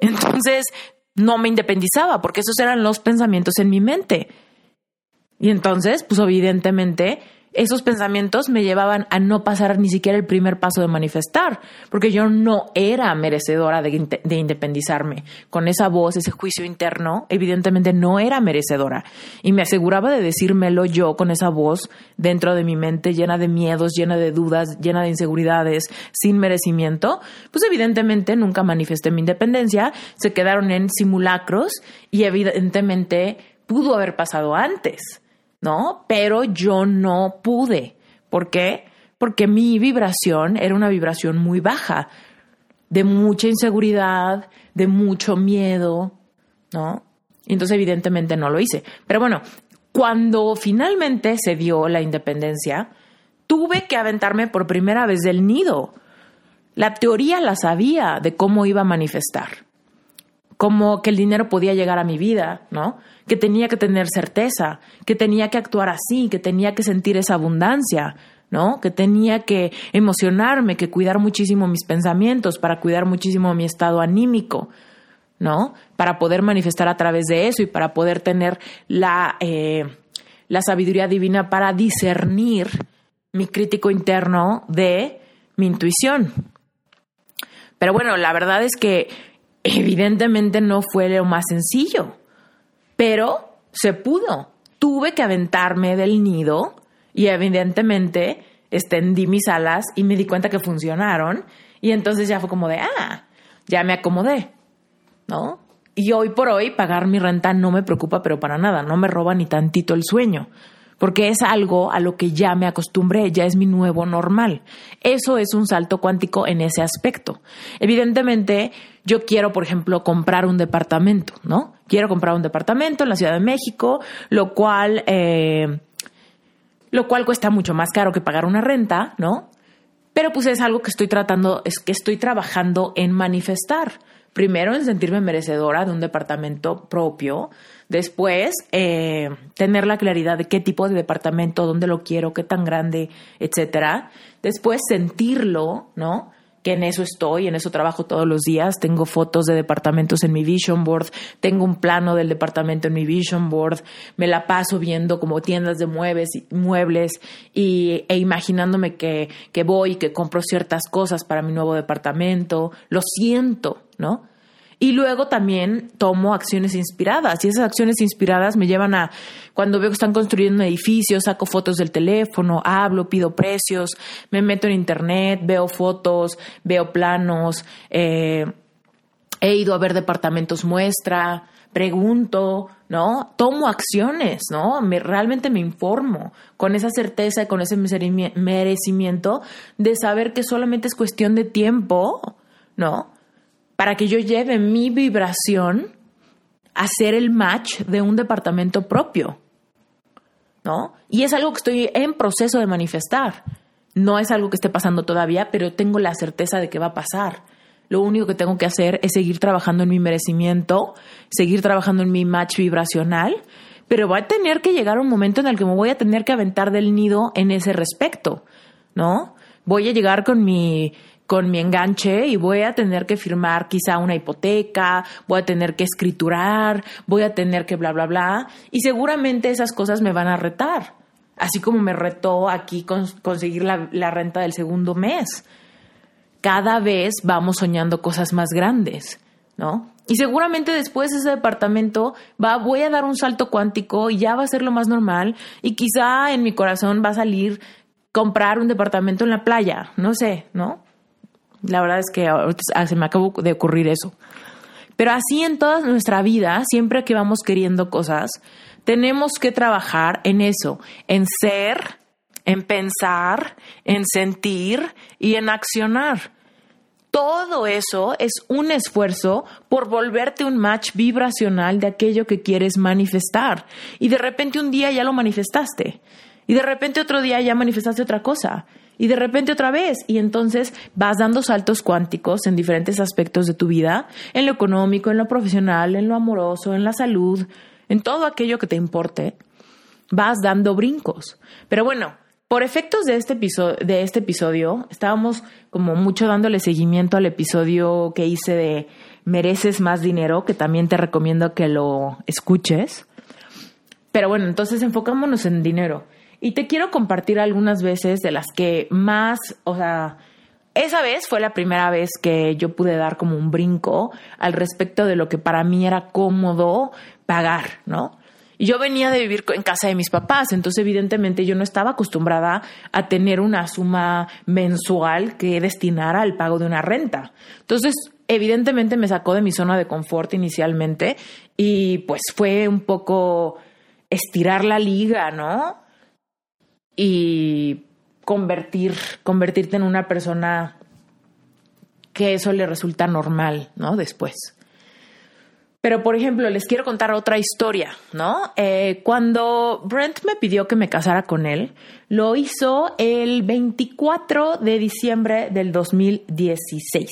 Entonces, no me independizaba porque esos eran los pensamientos en mi mente. Y entonces, pues evidentemente, esos pensamientos me llevaban a no pasar ni siquiera el primer paso de manifestar, porque yo no era merecedora de, de, independizarme. Con esa voz, ese juicio interno, evidentemente no era merecedora. Y me aseguraba de decírmelo yo con esa voz dentro de mi mente, llena de miedos, llena de dudas, llena de inseguridades, sin merecimiento. Pues evidentemente nunca manifesté mi independencia, se quedaron en simulacros y evidentemente pudo haber pasado antes ¿no? Pero yo no pude. ¿Por qué? Porque mi vibración era una vibración muy baja, de mucha inseguridad, de mucho miedo, ¿no? entonces evidentemente no lo hice. Pero bueno, cuando finalmente se dio la independencia, tuve que aventarme por primera vez del nido. La teoría la sabía de cómo iba a manifestar, cómo que el dinero podía llegar a mi vida, ¿no? que tenía que tener certeza, que tenía que actuar así, que tenía que sentir esa abundancia, ¿no? Que tenía que emocionarme, que cuidar muchísimo mis pensamientos, para cuidar muchísimo mi estado anímico, ¿no? Para poder manifestar a través de eso y para poder tener la, eh, la sabiduría divina para discernir mi crítico interno de mi intuición. Pero bueno, la verdad es que evidentemente no fue lo más sencillo pero se pudo. Tuve que aventarme del nido y evidentemente extendí mis alas y me di cuenta que funcionaron y entonces ya fue como de, ah, ya me acomodé, ¿no? Y hoy por hoy pagar mi renta no me preocupa, pero para nada, no me roba ni tantito el sueño porque es algo a lo que ya me acostumbré, ya es mi nuevo normal. Eso es un salto cuántico en ese aspecto. Evidentemente, yo quiero, por ejemplo, comprar un departamento, ¿no? Quiero comprar un departamento en la Ciudad de México, lo cual, eh, lo cual cuesta mucho más caro que pagar una renta, ¿no? Pero pues es algo que estoy tratando, es que estoy trabajando en manifestar. Primero en sentirme merecedora de un departamento propio, Después, eh, tener la claridad de qué tipo de departamento, dónde lo quiero, qué tan grande, etcétera. Después, sentirlo, ¿no? que en eso estoy, en eso trabajo todos los días. Tengo fotos de departamentos en mi vision board, tengo un plano del departamento en mi vision board, me la paso viendo como tiendas de muebles, muebles y, e imaginándome que, que voy que compro ciertas cosas para mi nuevo departamento. Lo siento, ¿no? Y luego también tomo acciones inspiradas y esas acciones inspiradas me llevan a, cuando veo que están construyendo un edificio, saco fotos del teléfono, hablo, pido precios, me meto en internet, veo fotos, veo planos, eh, he ido a ver departamentos muestra, pregunto, ¿no? Tomo acciones, ¿no? Me, realmente me informo con esa certeza y con ese merecimiento de saber que solamente es cuestión de tiempo, ¿no? Para que yo lleve mi vibración a ser el match de un departamento propio, ¿no? Y es algo que estoy en proceso de manifestar. No es algo que esté pasando todavía, pero tengo la certeza de que va a pasar. Lo único que tengo que hacer es seguir trabajando en mi merecimiento, seguir trabajando en mi match vibracional, pero va a tener que llegar un momento en el que me voy a tener que aventar del nido en ese respecto, ¿no? Voy a llegar con mi con mi enganche y voy a tener que firmar quizá una hipoteca, voy a tener que escriturar, voy a tener que bla, bla, bla, y seguramente esas cosas me van a retar, así como me retó aquí conseguir la, la renta del segundo mes cada vez vamos soñando cosas más grandes, ¿no? Y seguramente después ese departamento va, voy a dar un salto cuántico y ya va a ser lo más normal y quizá en mi corazón va a salir comprar un departamento en la playa, no sé, ¿no? La verdad es que se me acabó de ocurrir eso. Pero así en toda nuestra vida, siempre que vamos queriendo cosas, tenemos que trabajar en eso, en ser, en pensar, en sentir y en accionar. Todo eso es un esfuerzo por volverte un match vibracional de aquello que quieres manifestar. Y de repente un día ya lo manifestaste. Y de repente otro día ya manifestaste otra cosa. Y de repente otra vez. Y entonces vas dando saltos cuánticos en diferentes aspectos de tu vida, en lo económico, en lo profesional, en lo amoroso, en la salud, en todo aquello que te importe. Vas dando brincos. Pero bueno, por efectos de este, episodio, de este episodio, estábamos como mucho dándole seguimiento al episodio que hice de Mereces más dinero, que también te recomiendo que lo escuches. Pero bueno, entonces enfocámonos en dinero. Y te quiero compartir algunas veces de las que más, o sea, esa vez fue la primera vez que yo pude dar como un brinco al respecto de lo que para mí era cómodo pagar, ¿no? Y yo venía de vivir en casa de mis papás, entonces evidentemente yo no estaba acostumbrada a tener una suma mensual que destinara al pago de una renta. Entonces, evidentemente me sacó de mi zona de confort inicialmente y pues fue un poco estirar la liga, ¿no? Y convertir, convertirte en una persona que eso le resulta normal, ¿no? Después. Pero, por ejemplo, les quiero contar otra historia, ¿no? Eh, cuando Brent me pidió que me casara con él, lo hizo el 24 de diciembre del 2016.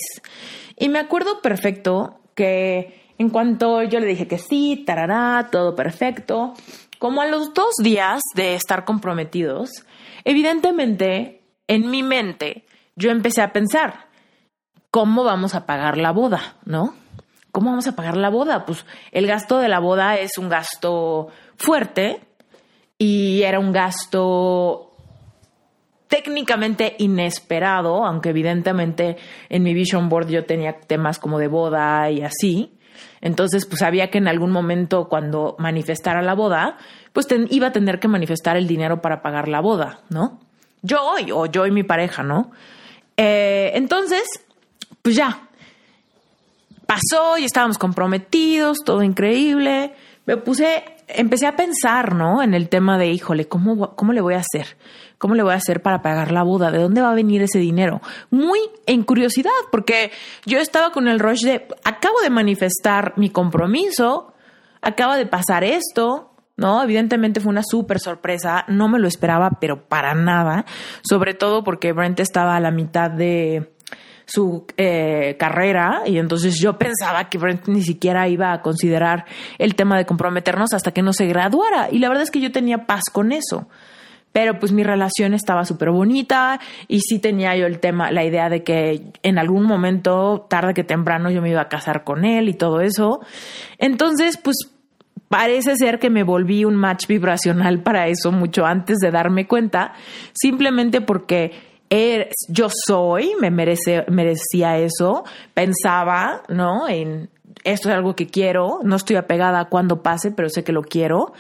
Y me acuerdo perfecto que en cuanto yo le dije que sí, tarará, todo perfecto, como a los dos días de estar comprometidos, evidentemente en mi mente yo empecé a pensar, ¿cómo vamos a pagar la boda? ¿No? ¿cómo vamos a pagar la boda? Pues el gasto de la boda es un gasto fuerte y era un gasto técnicamente inesperado, aunque evidentemente en mi vision board yo tenía temas como de boda y así. Entonces, pues sabía que en algún momento cuando manifestara la boda, pues iba a tener que manifestar el dinero para pagar la boda, ¿no? Yo o yo y mi pareja, ¿no? Eh, entonces, pues ya, pasó y estábamos comprometidos, todo increíble. Me puse, empecé a pensar, ¿no? En el tema de, híjole, ¿cómo, cómo le voy a hacer? ¿Cómo le voy a hacer para pagar la boda? ¿De dónde va a venir ese dinero? Muy en curiosidad, porque yo estaba con el rush de, acabo de manifestar mi compromiso, acaba de pasar esto, ¿no? Evidentemente fue una súper sorpresa, no me lo esperaba, pero para nada, sobre todo porque Brent estaba a la mitad de, su eh, carrera y entonces yo pensaba que Brent ni siquiera iba a considerar el tema de comprometernos hasta que no se graduara y la verdad es que yo tenía paz con eso. Pero pues mi relación estaba súper bonita y sí tenía yo el tema, la idea de que en algún momento, tarde que temprano, yo me iba a casar con él y todo eso. Entonces, pues parece ser que me volví un match vibracional para eso mucho antes de darme cuenta, simplemente porque er, yo soy, me merece, merecía eso, pensaba, ¿no? En esto es algo que quiero, no estoy apegada a cuando pase, pero sé que lo quiero.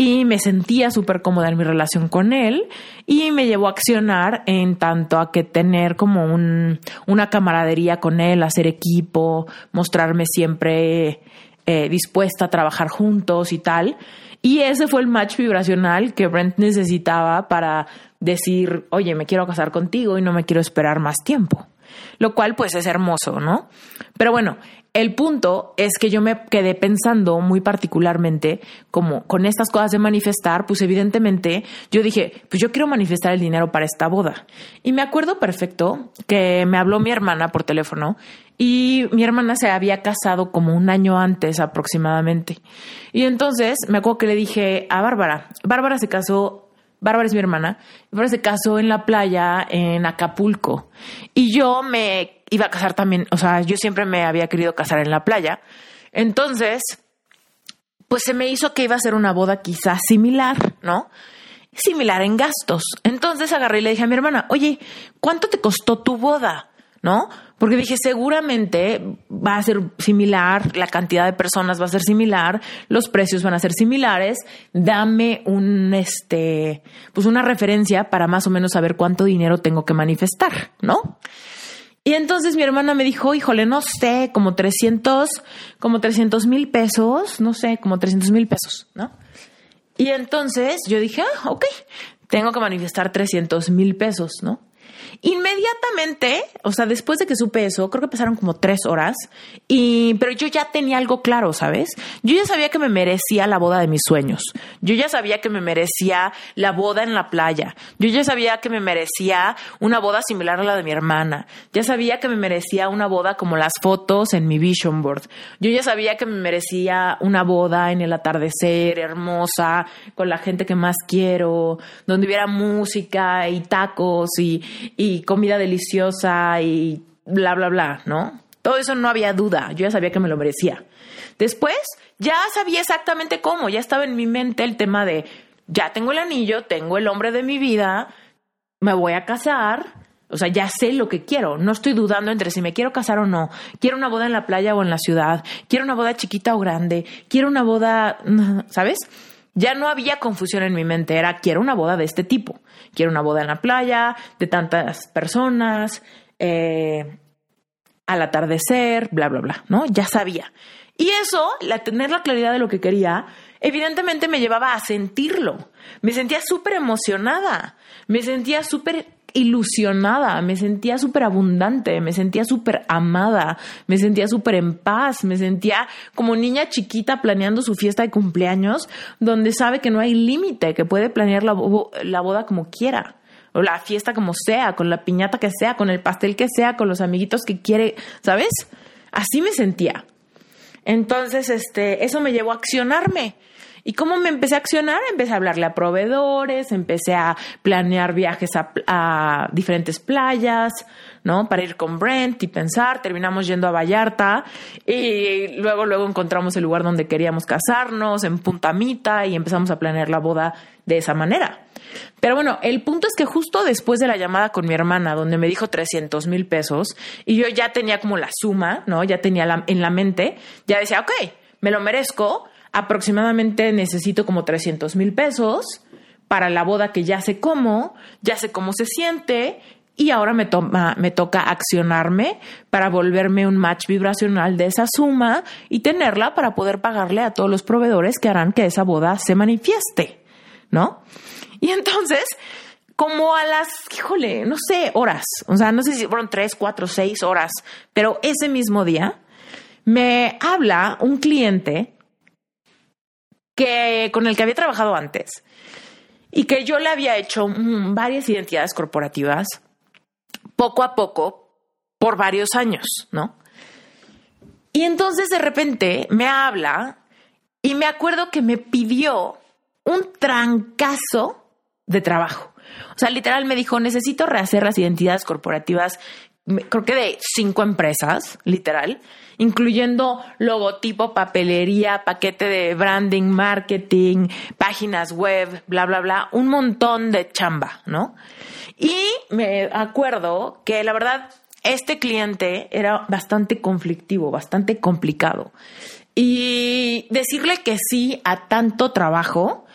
Y me sentía súper cómoda en mi relación con él y me llevó a accionar en tanto a que tener como un, una camaradería con él, hacer equipo, mostrarme siempre eh, dispuesta a trabajar juntos y tal. Y ese fue el match vibracional que Brent necesitaba para decir, oye, me quiero casar contigo y no me quiero esperar más tiempo. Lo cual pues es hermoso, ¿no? Pero bueno, el punto es que yo me quedé pensando muy particularmente como con estas cosas de manifestar, pues evidentemente yo dije, pues yo quiero manifestar el dinero para esta boda. Y me acuerdo perfecto que me habló mi hermana por teléfono y mi hermana se había casado como un año antes aproximadamente. Y entonces me acuerdo que le dije a Bárbara, Bárbara se casó Bárbara es mi hermana, Bárbara se casó en la playa en Acapulco y yo me iba a casar también, o sea, yo siempre me había querido casar en la playa. Entonces, pues se me hizo que iba a ser una boda quizás similar, ¿no? Similar en gastos. Entonces agarré y le dije a mi hermana, oye, ¿cuánto te costó tu boda? ¿No? Porque dije, seguramente va a ser similar, la cantidad de personas va a ser similar, los precios van a ser similares. Dame un, este, pues una referencia para más o menos saber cuánto dinero tengo que manifestar, ¿no? Y entonces mi hermana me dijo, híjole, no sé, como 300, como 300 mil pesos, no sé, como 300 mil pesos, ¿no? Y entonces yo dije, ah, ok, tengo que manifestar 300 mil pesos, ¿no? Inmediatamente, o sea, después de que supe eso, creo que pasaron como tres horas, y, pero yo ya tenía algo claro, ¿sabes? Yo ya sabía que me merecía la boda de mis sueños. Yo ya sabía que me merecía la boda en la playa. Yo ya sabía que me merecía una boda similar a la de mi hermana. Ya sabía que me merecía una boda como las fotos en mi vision board. Yo ya sabía que me merecía una boda en el atardecer, hermosa, con la gente que más quiero, donde hubiera música y tacos y, y comida deliciosa y bla, bla, bla, ¿no? Todo eso no había duda, yo ya sabía que me lo merecía. Después, ya sabía exactamente cómo, ya estaba en mi mente el tema de, ya tengo el anillo, tengo el hombre de mi vida, me voy a casar, o sea, ya sé lo que quiero, no estoy dudando entre si me quiero casar o no, quiero una boda en la playa o en la ciudad, quiero una boda chiquita o grande, quiero una boda, ¿sabes? Ya no había confusión en mi mente, era quiero una boda de este tipo, quiero una boda en la playa, de tantas personas, eh, al atardecer, bla, bla, bla, ¿no? Ya sabía. Y eso, la, tener la claridad de lo que quería, evidentemente me llevaba a sentirlo. Me sentía súper emocionada, me sentía súper ilusionada, me sentía súper abundante, me sentía súper amada, me sentía súper en paz, me sentía como niña chiquita planeando su fiesta de cumpleaños, donde sabe que no hay límite, que puede planear la, boda como quiera o la fiesta como sea, con la piñata que sea, con el pastel que sea, con los amiguitos que quiere, ¿sabes? Así me sentía. Entonces, este, eso me llevó a accionarme. ¿Y cómo me empecé a accionar? Empecé a hablarle a proveedores, empecé a planear viajes a, diferentes playas, ¿no? Para ir con Brent y pensar. Terminamos yendo a Vallarta y luego, luego encontramos el lugar donde queríamos casarnos, en Punta Mita, y empezamos a planear la boda de esa manera. Pero bueno, el punto es que justo después de la llamada con mi hermana, donde me dijo 300 mil pesos, y yo ya tenía como la suma, ¿no? Ya tenía en la mente, ya decía, ok, me lo merezco, aproximadamente necesito como 300 mil pesos para la boda que ya sé cómo, ya sé cómo se siente y ahora me, toma, me toca accionarme para volverme un match vibracional de esa suma y tenerla para poder pagarle a todos los proveedores que harán que esa boda se manifieste, ¿no? Y entonces, como a las, híjole, no sé, horas, o sea, no sé si fueron tres, cuatro, seis horas, pero ese mismo día me habla un cliente que, con el que había trabajado antes y que yo le había hecho mm, varias identidades corporativas poco a poco por varios años, ¿no? Y entonces de repente me habla y me acuerdo que me pidió un trancazo de trabajo. O sea, literal me dijo, necesito rehacer las identidades corporativas creo que de cinco empresas, literal, incluyendo logotipo, papelería, paquete de branding, marketing, páginas web, bla, bla, bla, un montón de chamba, ¿no? Y me acuerdo que la verdad, este cliente era bastante conflictivo, bastante complicado. Y decirle que sí a tanto trabajo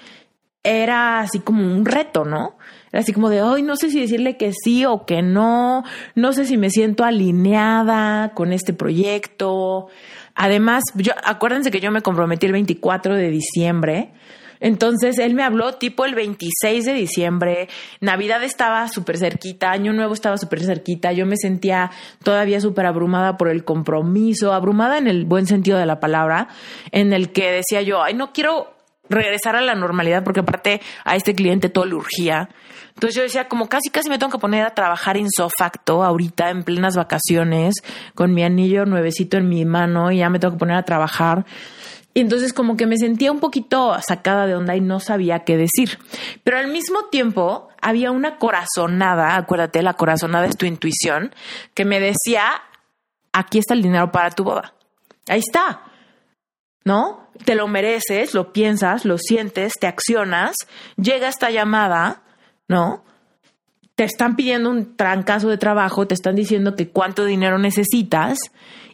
era así como un reto, ¿no? Así como de, hoy no sé si decirle que sí o que no, no sé si me siento alineada con este proyecto. Además, yo, acuérdense que yo me comprometí el 24 de diciembre. Entonces él me habló tipo el 26 de diciembre, Navidad estaba súper cerquita, Año Nuevo estaba súper cerquita, yo me sentía todavía súper abrumada por el compromiso, abrumada en el buen sentido de la palabra, en el que decía yo, ay, no quiero regresar a la normalidad porque aparte a este cliente todo le urgía. Entonces yo decía, como casi casi me tengo que poner a trabajar insofacto ahorita en plenas vacaciones con mi anillo nuevecito en mi mano y ya me tengo que poner a trabajar. Y entonces como que me sentía un poquito sacada de onda y no sabía qué decir. Pero al mismo tiempo había una corazonada, acuérdate, la corazonada es tu intuición, que me decía, aquí está el dinero para tu boda. Ahí está. ¿No? Te lo mereces, lo piensas, lo sientes, te accionas, llega esta llamada, ¿no? Te están pidiendo un trancazo de trabajo, te están diciendo que cuánto dinero necesitas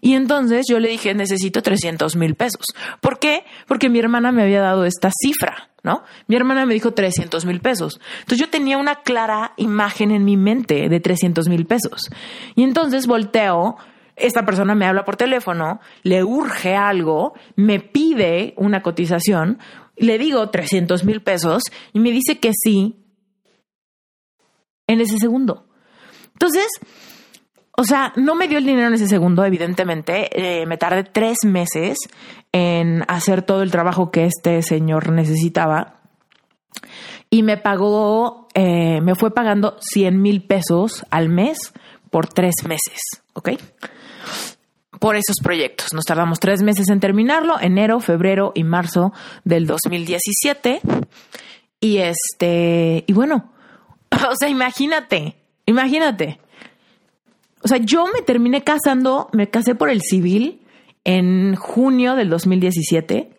y entonces yo le dije, necesito 300 mil pesos. ¿Por qué? Porque mi hermana me había dado esta cifra, ¿no? Mi hermana me dijo 300 mil pesos. Entonces yo tenía una clara imagen en mi mente de 300 mil pesos. Y entonces volteo, esta persona me habla por teléfono, le urge algo, me pide una cotización, le digo 300 mil pesos y me dice que sí en ese segundo. Entonces, o sea, no me dio el dinero en ese segundo, evidentemente. Eh, me tardé tres meses en hacer todo el trabajo que este señor necesitaba. Y me pagó, eh, me fue pagando 100 mil pesos al mes por tres meses, ¿ok? Por esos proyectos. Nos tardamos tres meses en terminarlo, enero, febrero y marzo del 2017. Y este, y bueno, o sea, imagínate, imagínate o sea, yo me terminé casando, me casé por el civil en junio del 2017,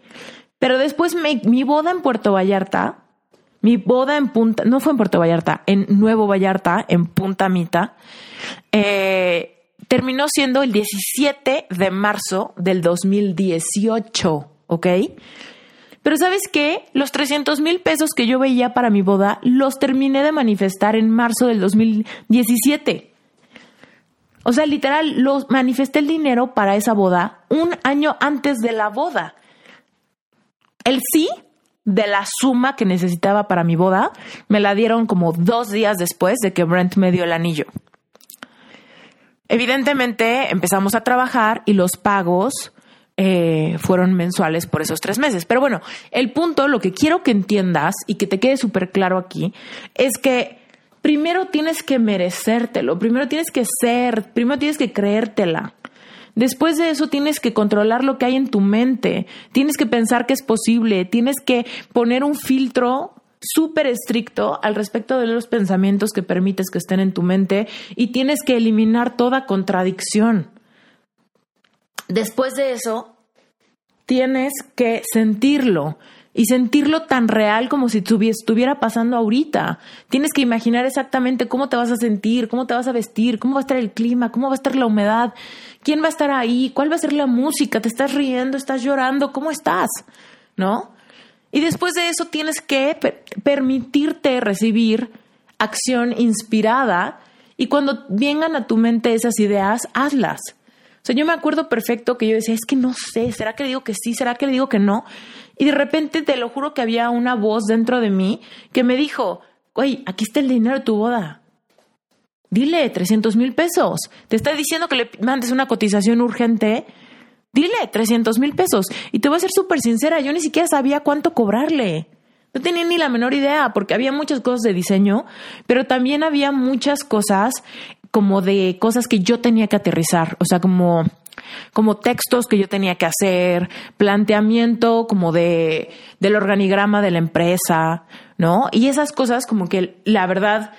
pero después mi boda en Puerto Vallarta, mi boda en Punta, no fue en Puerto Vallarta, en Nuevo Vallarta, en Punta Mita, eh, terminó siendo el 17 de marzo del 2018, ¿ok? Pero sabes qué? Los 300 mil pesos que yo veía para mi boda los terminé de manifestar en marzo del 2017. O sea, literal, los manifesté el dinero para esa boda un año antes de la boda. El sí de la suma que necesitaba para mi boda me la dieron como dos días después de que Brent me dio el anillo. Evidentemente empezamos a trabajar y los pagos eh, fueron mensuales por esos tres meses. Pero bueno, el punto, lo que quiero que entiendas y que te quede súper claro aquí, es que primero tienes que merecértelo, primero tienes que ser, primero tienes que creértela. Después de eso tienes que controlar lo que hay en tu mente, tienes que pensar que es posible, tienes que poner un filtro súper estricto al respecto de los pensamientos que permites que estén en tu mente y tienes que eliminar toda contradicción. Después de eso, tienes que sentirlo y sentirlo tan real como si estuviera pasando ahorita. Tienes que imaginar exactamente cómo te vas a sentir, cómo te vas a vestir, cómo va a estar el clima, cómo va a estar la humedad, quién va a estar ahí, cuál va a ser la música, te estás riendo, estás llorando, cómo estás, ¿no? Y después de eso tienes que permitirte recibir acción inspirada y cuando vengan a tu mente esas ideas, hazlas. O sea, yo me acuerdo perfecto que yo decía, es que no sé, ¿será que le digo que sí? ¿Será que le digo que no? Y de repente te lo juro que había una voz dentro de mí que me dijo, güey, aquí está el dinero de tu boda. Dile 300 mil pesos. Te está diciendo que le mandes una cotización urgente. Dile 300 mil pesos. Y te voy a ser súper sincera, yo ni siquiera sabía cuánto cobrarle. No tenía ni la menor idea porque había muchas cosas de diseño, pero también había muchas cosas como de cosas que yo tenía que aterrizar. O sea, como como textos que yo tenía que hacer, planteamiento como de del organigrama de la empresa, ¿no? Y esas cosas como que la verdad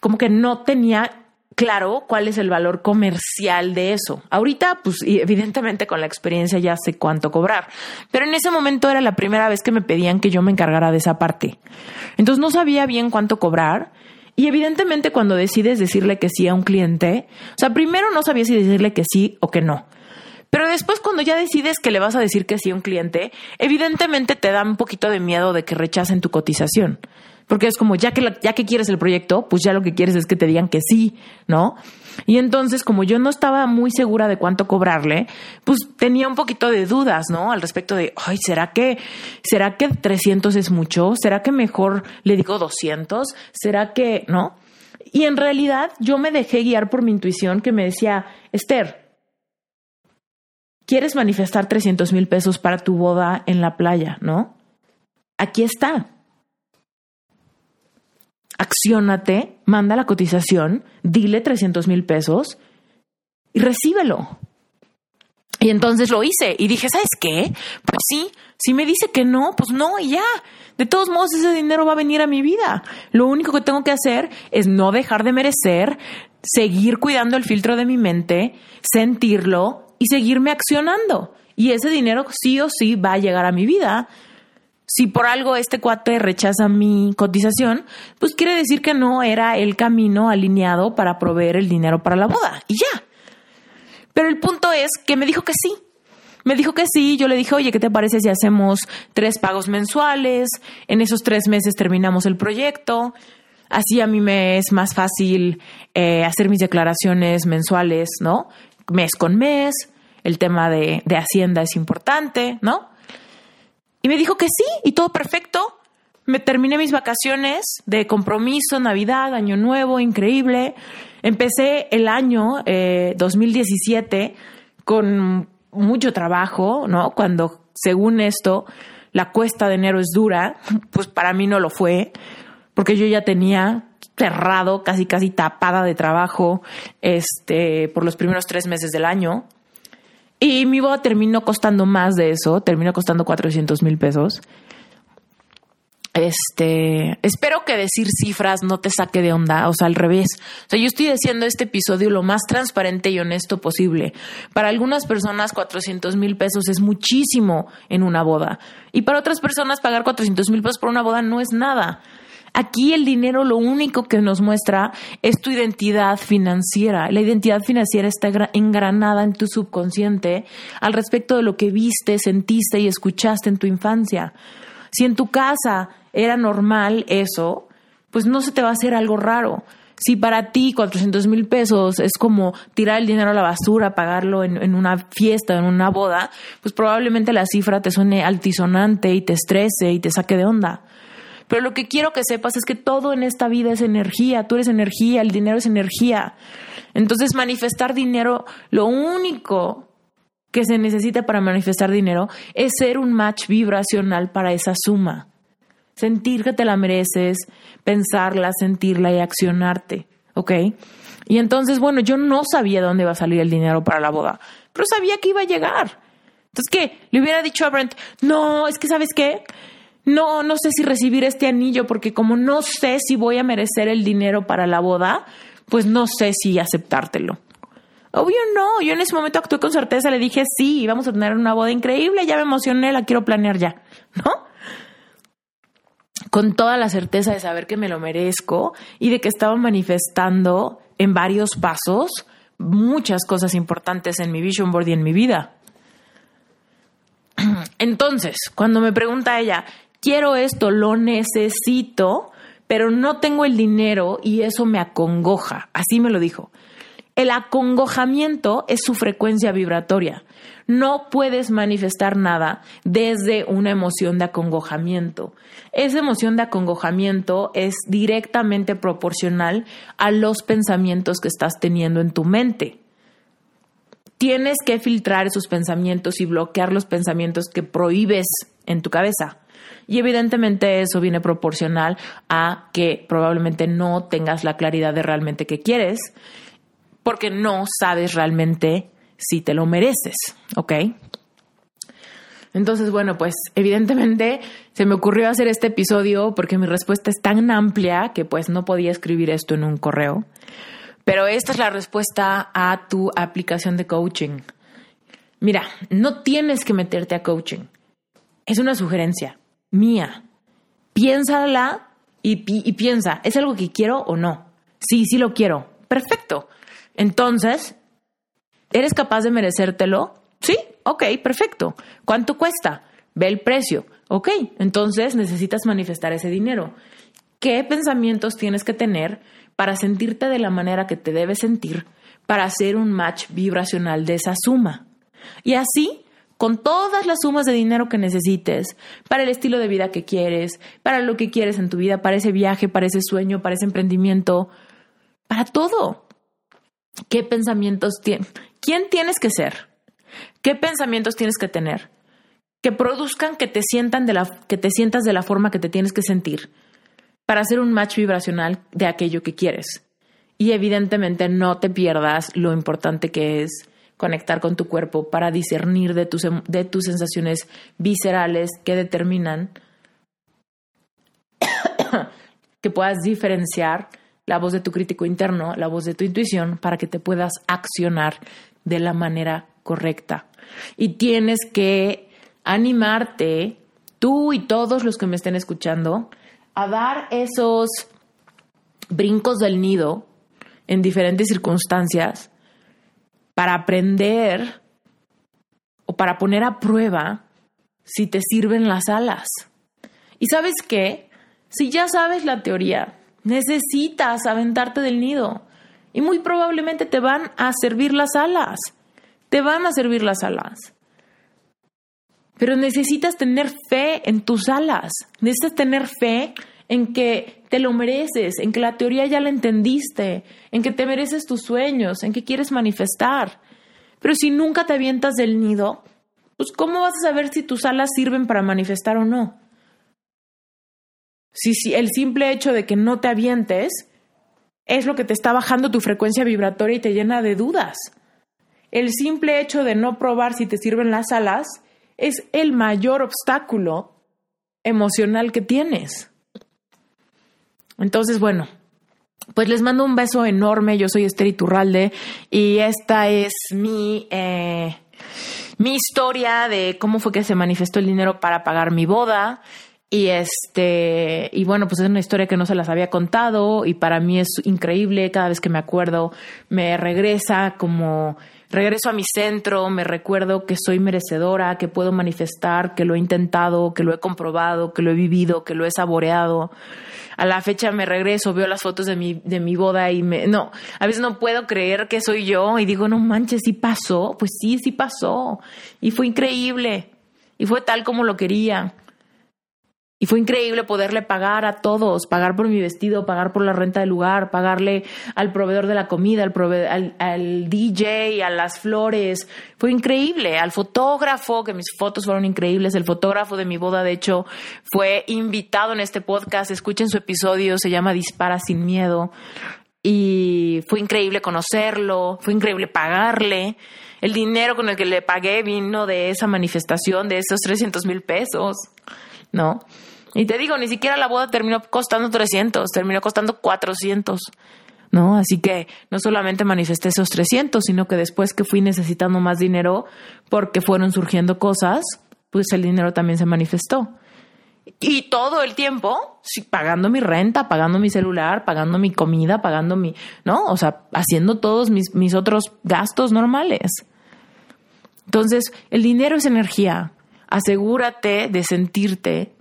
como que no tenía claro cuál es el valor comercial de eso. Ahorita, pues evidentemente con la experiencia ya sé cuánto cobrar, pero en ese momento era la primera vez que me pedían que yo me encargara de esa parte. Entonces no sabía bien cuánto cobrar. Y evidentemente cuando decides decirle que sí a un cliente, o sea, primero no sabía si decirle que sí o que no. Pero después cuando ya decides que le vas a decir que sí a un cliente, evidentemente te da un poquito de miedo de que rechacen tu cotización. Porque es como, ya que, ya que quieres el proyecto, pues ya lo que quieres es que te digan que sí, ¿no? Y entonces, como yo no estaba muy segura de cuánto cobrarle, pues tenía un poquito de dudas, ¿no? Al respecto de, ay, ¿será que, será que 300 es mucho? ¿Será que mejor le digo 200? ¿Será que, no? Y en realidad yo me dejé guiar por mi intuición que me decía, Esther, ¿quieres manifestar 300 mil pesos para tu boda en la playa, no? Aquí está acciónate, manda la cotización, dile 300 mil pesos y recíbelo. Y entonces lo hice y dije, ¿sabes qué? Pues sí, si me dice que no, pues no y ya. De todos modos, ese dinero va a venir a mi vida. Lo único que tengo que hacer es no dejar de merecer, seguir cuidando el filtro de mi mente, sentirlo y seguirme accionando. Y ese dinero sí o sí va a llegar a mi vida si por algo este cuate rechaza mi cotización, pues quiere decir que no era el camino alineado para proveer el dinero para la boda. Y ya. Pero el punto es que me dijo que sí. Me dijo que sí, yo le dije, oye, ¿qué te parece si hacemos tres pagos mensuales? En esos tres meses terminamos el proyecto. Así a mí me es más fácil eh, hacer mis declaraciones mensuales, ¿no? Mes con mes. El tema de, de Hacienda es importante, ¿no? Y me dijo que sí, y todo perfecto. Me terminé mis vacaciones de compromiso, Navidad, Año Nuevo, increíble. Empecé el año 2017 eh, con mucho trabajo, ¿no? Cuando, según esto, la cuesta de enero es dura, pues para mí no lo fue, porque yo ya tenía cerrado, casi casi tapada de trabajo, este, por los primeros tres meses del año. Y mi boda terminó costando más de eso, terminó costando 400 mil pesos. Este, espero que decir cifras no te saque de onda, o sea, al revés. O sea, yo estoy haciendo este episodio lo más transparente y honesto posible. Para algunas personas, 400 mil pesos es muchísimo en una boda. Y para otras personas, pagar 400 mil pesos por una boda no es nada. Aquí el dinero lo único que nos muestra es tu identidad financiera. La identidad financiera está engranada en tu subconsciente al respecto de lo que viste, sentiste y escuchaste en tu infancia. Si en tu casa era normal eso, pues no se te va a hacer algo raro. Si para ti 400 mil pesos es como tirar el dinero a la basura, pagarlo en, en, una fiesta, en una boda, pues probablemente la cifra te suene altisonante y te estrese y te saque de onda. Pero lo que quiero que sepas es que todo en esta vida es energía, tú eres energía, el dinero es energía. Entonces manifestar dinero, lo único que se necesita para manifestar dinero es ser un match vibracional para esa suma. Sentir que te la mereces, pensarla, sentirla y accionarte, ¿ok? Y entonces, bueno, yo no sabía dónde iba a salir el dinero para la boda, pero sabía que iba a llegar. Entonces, ¿qué? Le hubiera dicho a Brent, no, es que sabes qué, no, no sé si recibir este anillo porque como no sé si voy a merecer el dinero para la boda, pues no sé si aceptártelo. Obvio no, yo en ese momento actué con certeza, le dije sí, vamos a tener una boda increíble, ya me emocioné, la quiero planear ya, ¿no? Con toda la certeza de saber que me lo merezco y de que estaba manifestando en varios pasos muchas cosas importantes en mi vision board y en mi vida. Entonces, cuando me pregunta ella, quiero esto, lo necesito, pero no tengo el dinero y eso me acongoja. Así me lo dijo. El acongojamiento es su frecuencia vibratoria. No puedes manifestar nada desde una emoción de acongojamiento. Esa emoción de acongojamiento es directamente proporcional a los pensamientos que estás teniendo en tu mente. Tienes que filtrar esos pensamientos y bloquear los pensamientos que prohíbes en tu cabeza. Y evidentemente eso viene proporcional a que probablemente no tengas la claridad de realmente qué quieres, porque no sabes realmente si te lo mereces, ¿ok? Entonces, bueno, pues evidentemente se me ocurrió hacer este episodio porque mi respuesta es tan amplia que pues no podía escribir esto en un correo. Pero esta es la respuesta a tu aplicación de coaching. Mira, no tienes que meterte a coaching. Es una sugerencia mía. Piénsala y, y, piensa, ¿es algo que quiero o no? Sí, sí lo quiero. Perfecto. Entonces, ¿eres capaz de merecértelo? Sí, ok, perfecto. ¿Cuánto cuesta? Ve el precio. Ok, entonces necesitas manifestar ese dinero. ¿Qué pensamientos tienes que tener para sentirte de la manera que te debes sentir para hacer un match vibracional de esa suma? Y así, con todas las sumas de dinero que necesites, para el estilo de vida que quieres, para lo que quieres en tu vida, para ese viaje, para ese sueño, para ese emprendimiento, para todo. ¿Qué pensamientos tienes? ¿Quién tienes que ser? ¿Qué pensamientos tienes que tener? Que produzcan que te sientan de la que te sientas de la forma que te tienes que sentir para hacer un match vibracional de aquello que quieres. Y evidentemente no te pierdas lo importante que es conectar con tu cuerpo para discernir de tus, em, de tus sensaciones viscerales que determinan que puedas diferenciar la voz de tu crítico interno, la voz de tu intuición, para que te puedas accionar de la manera correcta. Y tienes que animarte, tú y todos los que me estén escuchando, a dar esos brincos del nido en diferentes circunstancias para aprender o para poner a prueba si te sirven las alas. Y sabes qué? Si ya sabes la teoría, necesitas aventarte del nido y muy probablemente te van a servir las alas te van a servir las alas. Pero necesitas tener fe en tus alas, necesitas tener fe en que te lo mereces, en que la teoría ya la entendiste, en que te mereces tus sueños, en que quieres manifestar. Pero si nunca te avientas del nido, pues ¿cómo vas a saber si tus alas sirven para manifestar o no? Si, si el simple hecho de que no te avientes es lo que te está bajando tu frecuencia vibratoria y te llena de dudas. El simple hecho de no probar si te sirven las alas es el mayor obstáculo emocional que tienes. Entonces, bueno, pues les mando un beso enorme. Yo soy Esther Iturralde y esta es mi, eh, mi historia de cómo fue que se manifestó el dinero para pagar mi boda. Y este, y bueno, pues es una historia que no se las había contado y para mí es increíble. Cada vez que me acuerdo, me regresa como regreso a mi centro, me recuerdo que soy merecedora, que puedo manifestar, que lo he intentado, que lo he comprobado, que lo he vivido, que lo he saboreado. A la fecha me regreso, veo las fotos de mi, de mi boda y me, no, a veces no puedo creer que soy yo y digo, no manches, sí pasó, pues sí, sí pasó. Y fue increíble. Y fue tal como lo quería. Y fue increíble poderle pagar a todos, pagar por mi vestido, pagar por la renta del lugar, pagarle al proveedor de la comida, al, al, DJ, a las flores. Fue increíble. Al fotógrafo, que mis fotos fueron increíbles. El fotógrafo de mi boda, de hecho, fue invitado en este podcast. Escuchen su episodio, se llama Dispara sin miedo. Y fue increíble conocerlo, fue increíble pagarle. El dinero con el que le pagué vino de esa manifestación, de esos 300 mil pesos, ¿no? Y te digo, ni siquiera la boda terminó costando 300, terminó costando 400. ¿no? Así que no solamente manifesté esos 300, sino que después que fui necesitando más dinero porque fueron surgiendo cosas, pues el dinero también se manifestó. Y todo el tiempo, pagando mi renta, pagando mi celular, pagando mi comida, pagando mi, ¿no? O sea, haciendo todos mis, mis otros gastos normales. Entonces, el dinero es energía. Asegúrate de sentirte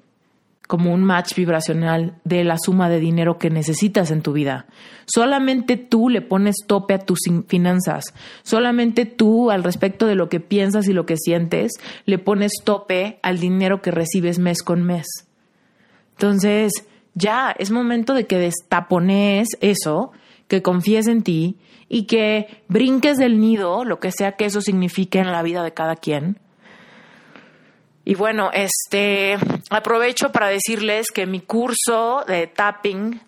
como un match vibracional de la suma de dinero que necesitas en tu vida. Solamente tú le pones tope a tus finanzas. Solamente tú, al respecto de lo que piensas y lo que sientes, le pones tope al dinero que recibes mes con mes. Entonces, ya es momento de que destapones eso, que confíes en ti y que brinques del nido, lo que sea que eso signifique en la vida de cada quien y bueno, este aprovecho para decirles que mi curso de tapping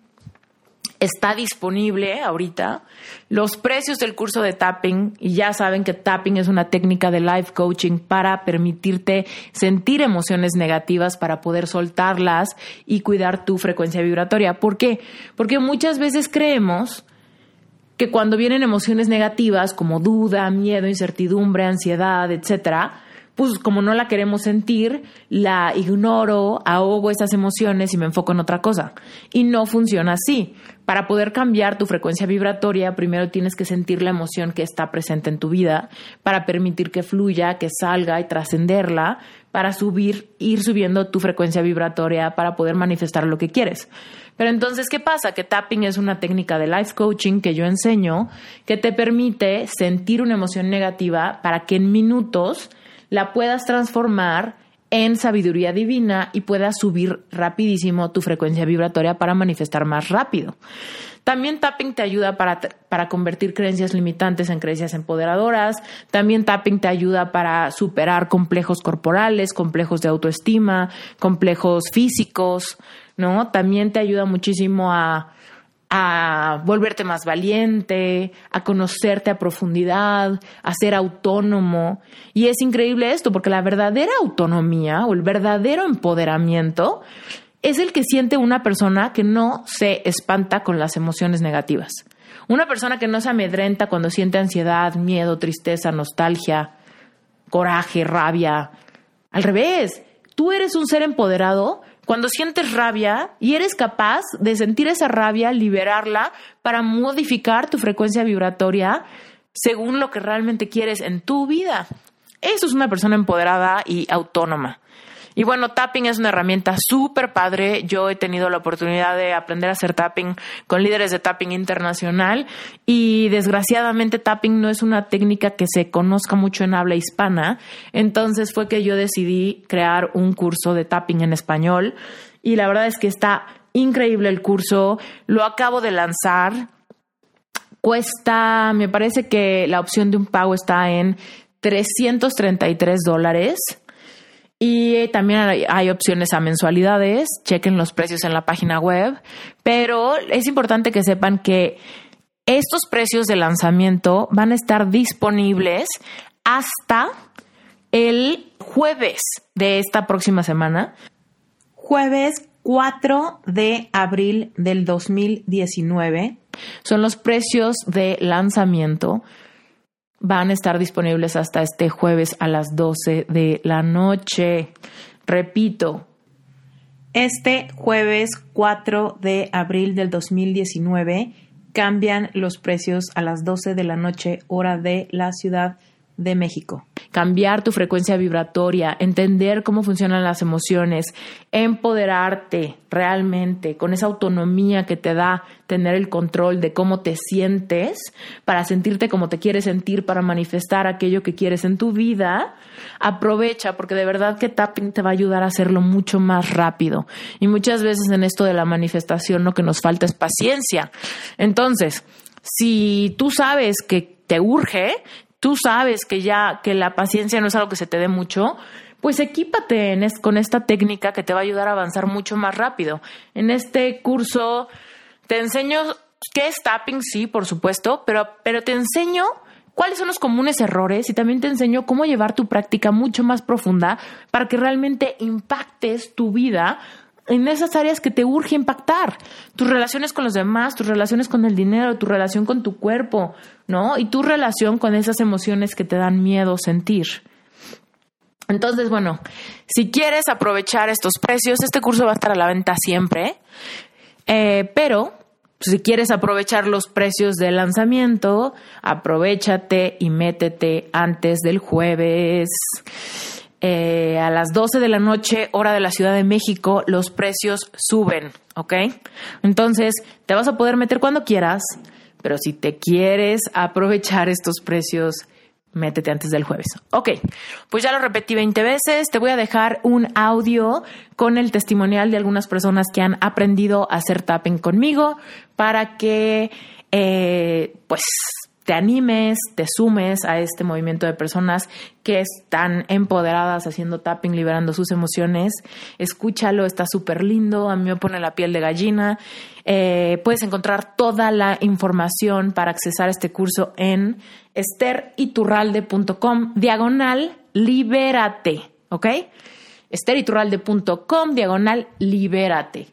está disponible ahorita. Los precios del curso de tapping, y ya saben que tapping es una técnica de life coaching para permitirte sentir emociones negativas para poder soltarlas y cuidar tu frecuencia vibratoria. ¿Por qué? Porque muchas veces creemos que cuando vienen emociones negativas como duda, miedo, incertidumbre, ansiedad, etcétera, pues como no la queremos sentir, la ignoro, ahogo esas emociones y me enfoco en otra cosa. Y no funciona así. Para poder cambiar tu frecuencia vibratoria, primero tienes que sentir la emoción que está presente en tu vida para permitir que fluya, que salga y trascenderla, para subir, ir subiendo tu frecuencia vibratoria para poder manifestar lo que quieres. Pero entonces, ¿qué pasa? Que tapping es una técnica de life coaching que yo enseño que te permite sentir una emoción negativa para que en minutos la puedas transformar en sabiduría divina y puedas subir rapidísimo tu frecuencia vibratoria para manifestar más rápido. También tapping te ayuda para, para, convertir creencias limitantes en creencias empoderadoras. También tapping te ayuda para superar complejos corporales, complejos de autoestima, complejos físicos, ¿no? También te ayuda muchísimo a, a volverte más valiente, a conocerte a profundidad, a ser autónomo. Y es increíble esto, porque la verdadera autonomía o el verdadero empoderamiento es el que siente una persona que no se espanta con las emociones negativas. Una persona que no se amedrenta cuando siente ansiedad, miedo, tristeza, nostalgia, coraje, rabia. Al revés, tú eres un ser empoderado cuando sientes rabia y eres capaz de sentir esa rabia, liberarla para modificar tu frecuencia vibratoria según lo que realmente quieres en tu vida. Eso es una persona empoderada y autónoma. Y bueno, tapping es una herramienta súper padre. Yo he tenido la oportunidad de aprender a hacer tapping con líderes de tapping internacional y desgraciadamente tapping no es una técnica que se conozca mucho en habla hispana. Entonces fue que yo decidí crear un curso de tapping en español y la verdad es que está increíble el curso. Lo acabo de lanzar. Cuesta, me parece que la opción de un pago está en 333 dólares y también hay opciones a mensualidades, chequen los precios en la página web, pero es importante que sepan que estos precios de lanzamiento van a estar disponibles hasta el jueves de esta próxima semana. Jueves 4 de abril del 2019 son los precios de lanzamiento van a estar disponibles hasta este jueves a las 12 de la noche. Repito, este jueves 4 de abril del 2019 cambian los precios a las 12 de la noche hora de la Ciudad de México. Cambiar tu frecuencia vibratoria, entender cómo funcionan las emociones, empoderarte realmente con esa autonomía que te da tener el control de cómo te sientes para sentirte como te quieres sentir, para manifestar aquello que quieres en tu vida, aprovecha porque de verdad que tapping te va a ayudar a hacerlo mucho más rápido. Y muchas veces en esto de la manifestación lo que nos falta es paciencia. Entonces, si tú sabes que te urge, tú sabes que ya que la paciencia no es algo que se te dé mucho, pues equípate con esta técnica que te va a ayudar a avanzar mucho más rápido. En este curso te enseño qué es tapping, sí, por supuesto, pero, pero te enseño cuáles son los comunes errores y también te enseño cómo llevar tu práctica mucho más profunda para que realmente impactes tu vida en esas áreas que te urge impactar. Tus relaciones con los demás, tus relaciones con el dinero, tu relación con tu cuerpo, ¿no? Y tu relación con esas emociones que te dan miedo sentir. Entonces, bueno, si quieres aprovechar estos precios, este curso va a estar a la venta siempre, eh, pero si quieres aprovechar los precios de lanzamiento, aprovechate y métete antes del jueves. Eh, a las 12 de la noche, hora de la Ciudad de México, los precios suben, ¿ok? Entonces, te vas a poder meter cuando quieras, pero si te quieres aprovechar estos precios, métete antes del jueves. Ok, pues ya lo repetí 20 veces. Te voy a dejar un audio con el testimonial de algunas personas que han aprendido a hacer tapping conmigo para que, eh, pues, te animes, te sumes a este movimiento de personas que están empoderadas haciendo tapping, liberando sus emociones. Escúchalo, está súper lindo, a mí me pone la piel de gallina. Eh, puedes encontrar toda la información para accesar a este curso en esteriturralde.com, diagonal, libérate, ¿ok? esteriturralde.com, diagonal, libérate.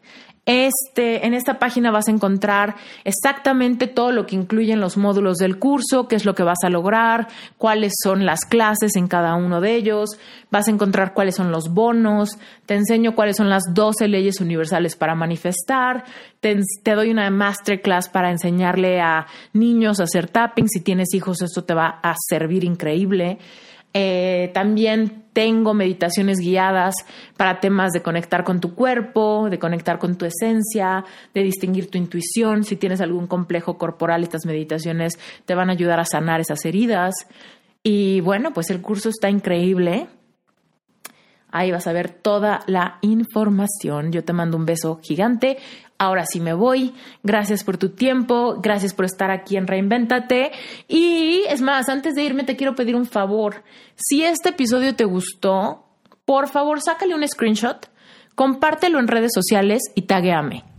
Este, en esta página vas a encontrar exactamente todo lo que incluyen los módulos del curso, qué es lo que vas a lograr, cuáles son las clases en cada uno de ellos, vas a encontrar cuáles son los bonos, te enseño cuáles son las 12 leyes universales para manifestar, te, doy una masterclass para enseñarle a niños a hacer tapping, si tienes hijos esto te va a servir increíble. Eh, también tengo meditaciones guiadas para temas de conectar con tu cuerpo, de conectar con tu esencia, de distinguir tu intuición. Si tienes algún complejo corporal, estas meditaciones te van a ayudar a sanar esas heridas. Y bueno, pues el curso está increíble. Ahí vas a ver toda la información. Yo te mando un beso gigante. Ahora sí me voy. Gracias por tu tiempo. Gracias por estar aquí en Reinvéntate. Y es más, antes de irme te quiero pedir un favor. Si este episodio te gustó, por favor sácale un screenshot, compártelo en redes sociales y tagueame.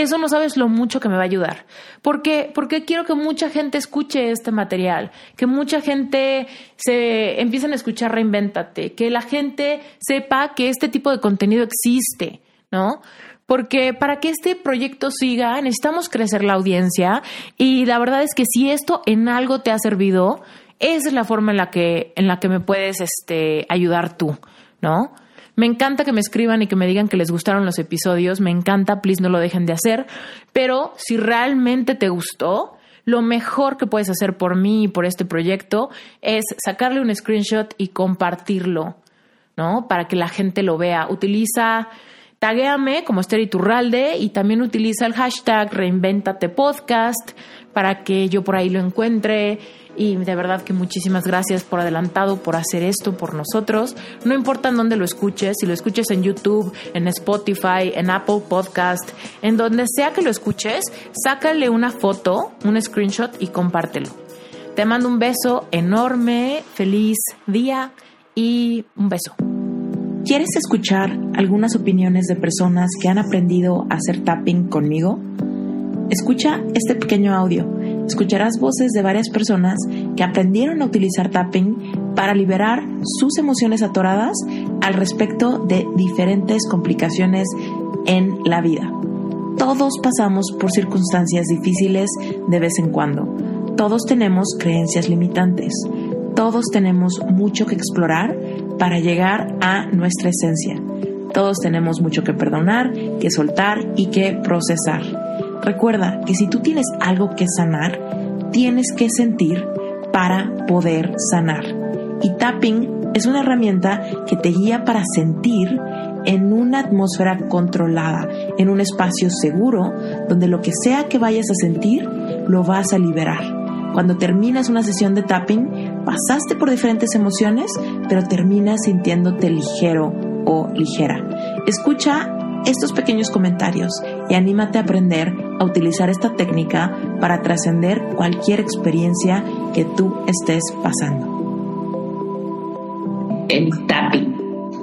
Eso no sabes lo mucho que me va a ayudar. Porque, porque quiero que mucha gente escuche este material, que mucha gente se empiecen a escuchar Reinvéntate, que la gente sepa que este tipo de contenido existe, ¿no? porque para que este proyecto siga necesitamos crecer la audiencia y la verdad es que si esto en algo te ha servido, esa es la forma en la que, en la que me puedes este, ayudar tú, ¿no? Me encanta que me escriban y que me digan que les gustaron los episodios, me encanta, please no lo dejen de hacer, pero si realmente te gustó, lo mejor que puedes hacer por mí y por este proyecto es sacarle un screenshot y compartirlo, ¿no? Para que la gente lo vea. Utiliza Taguéame como Esther Iturralde y también utiliza el hashtag Reinventate Podcast para que yo por ahí lo encuentre. Y de verdad que muchísimas gracias por adelantado, por hacer esto por nosotros. No importa en dónde lo escuches, si lo escuches en YouTube, en Spotify, en Apple Podcast, en donde sea que lo escuches, sácale una foto, un screenshot y compártelo. Te mando un beso enorme, feliz día y un beso. ¿Quieres escuchar algunas opiniones de personas que han aprendido a hacer tapping conmigo? Escucha este pequeño audio. Escucharás voces de varias personas que aprendieron a utilizar tapping para liberar sus emociones atoradas al respecto de diferentes complicaciones en la vida. Todos pasamos por circunstancias difíciles de vez en cuando. Todos tenemos creencias limitantes. Todos tenemos mucho que explorar para llegar a nuestra esencia. Todos tenemos mucho que perdonar, que soltar y que procesar. Recuerda que si tú tienes algo que sanar, tienes que sentir para poder sanar. Y tapping es una herramienta que te guía para sentir en una atmósfera controlada, en un espacio seguro, donde lo que sea que vayas a sentir, lo vas a liberar. Cuando terminas una sesión de tapping, pasaste por diferentes emociones, pero terminas sintiéndote ligero o ligera. Escucha estos pequeños comentarios y anímate a aprender a utilizar esta técnica para trascender cualquier experiencia que tú estés pasando. El tapping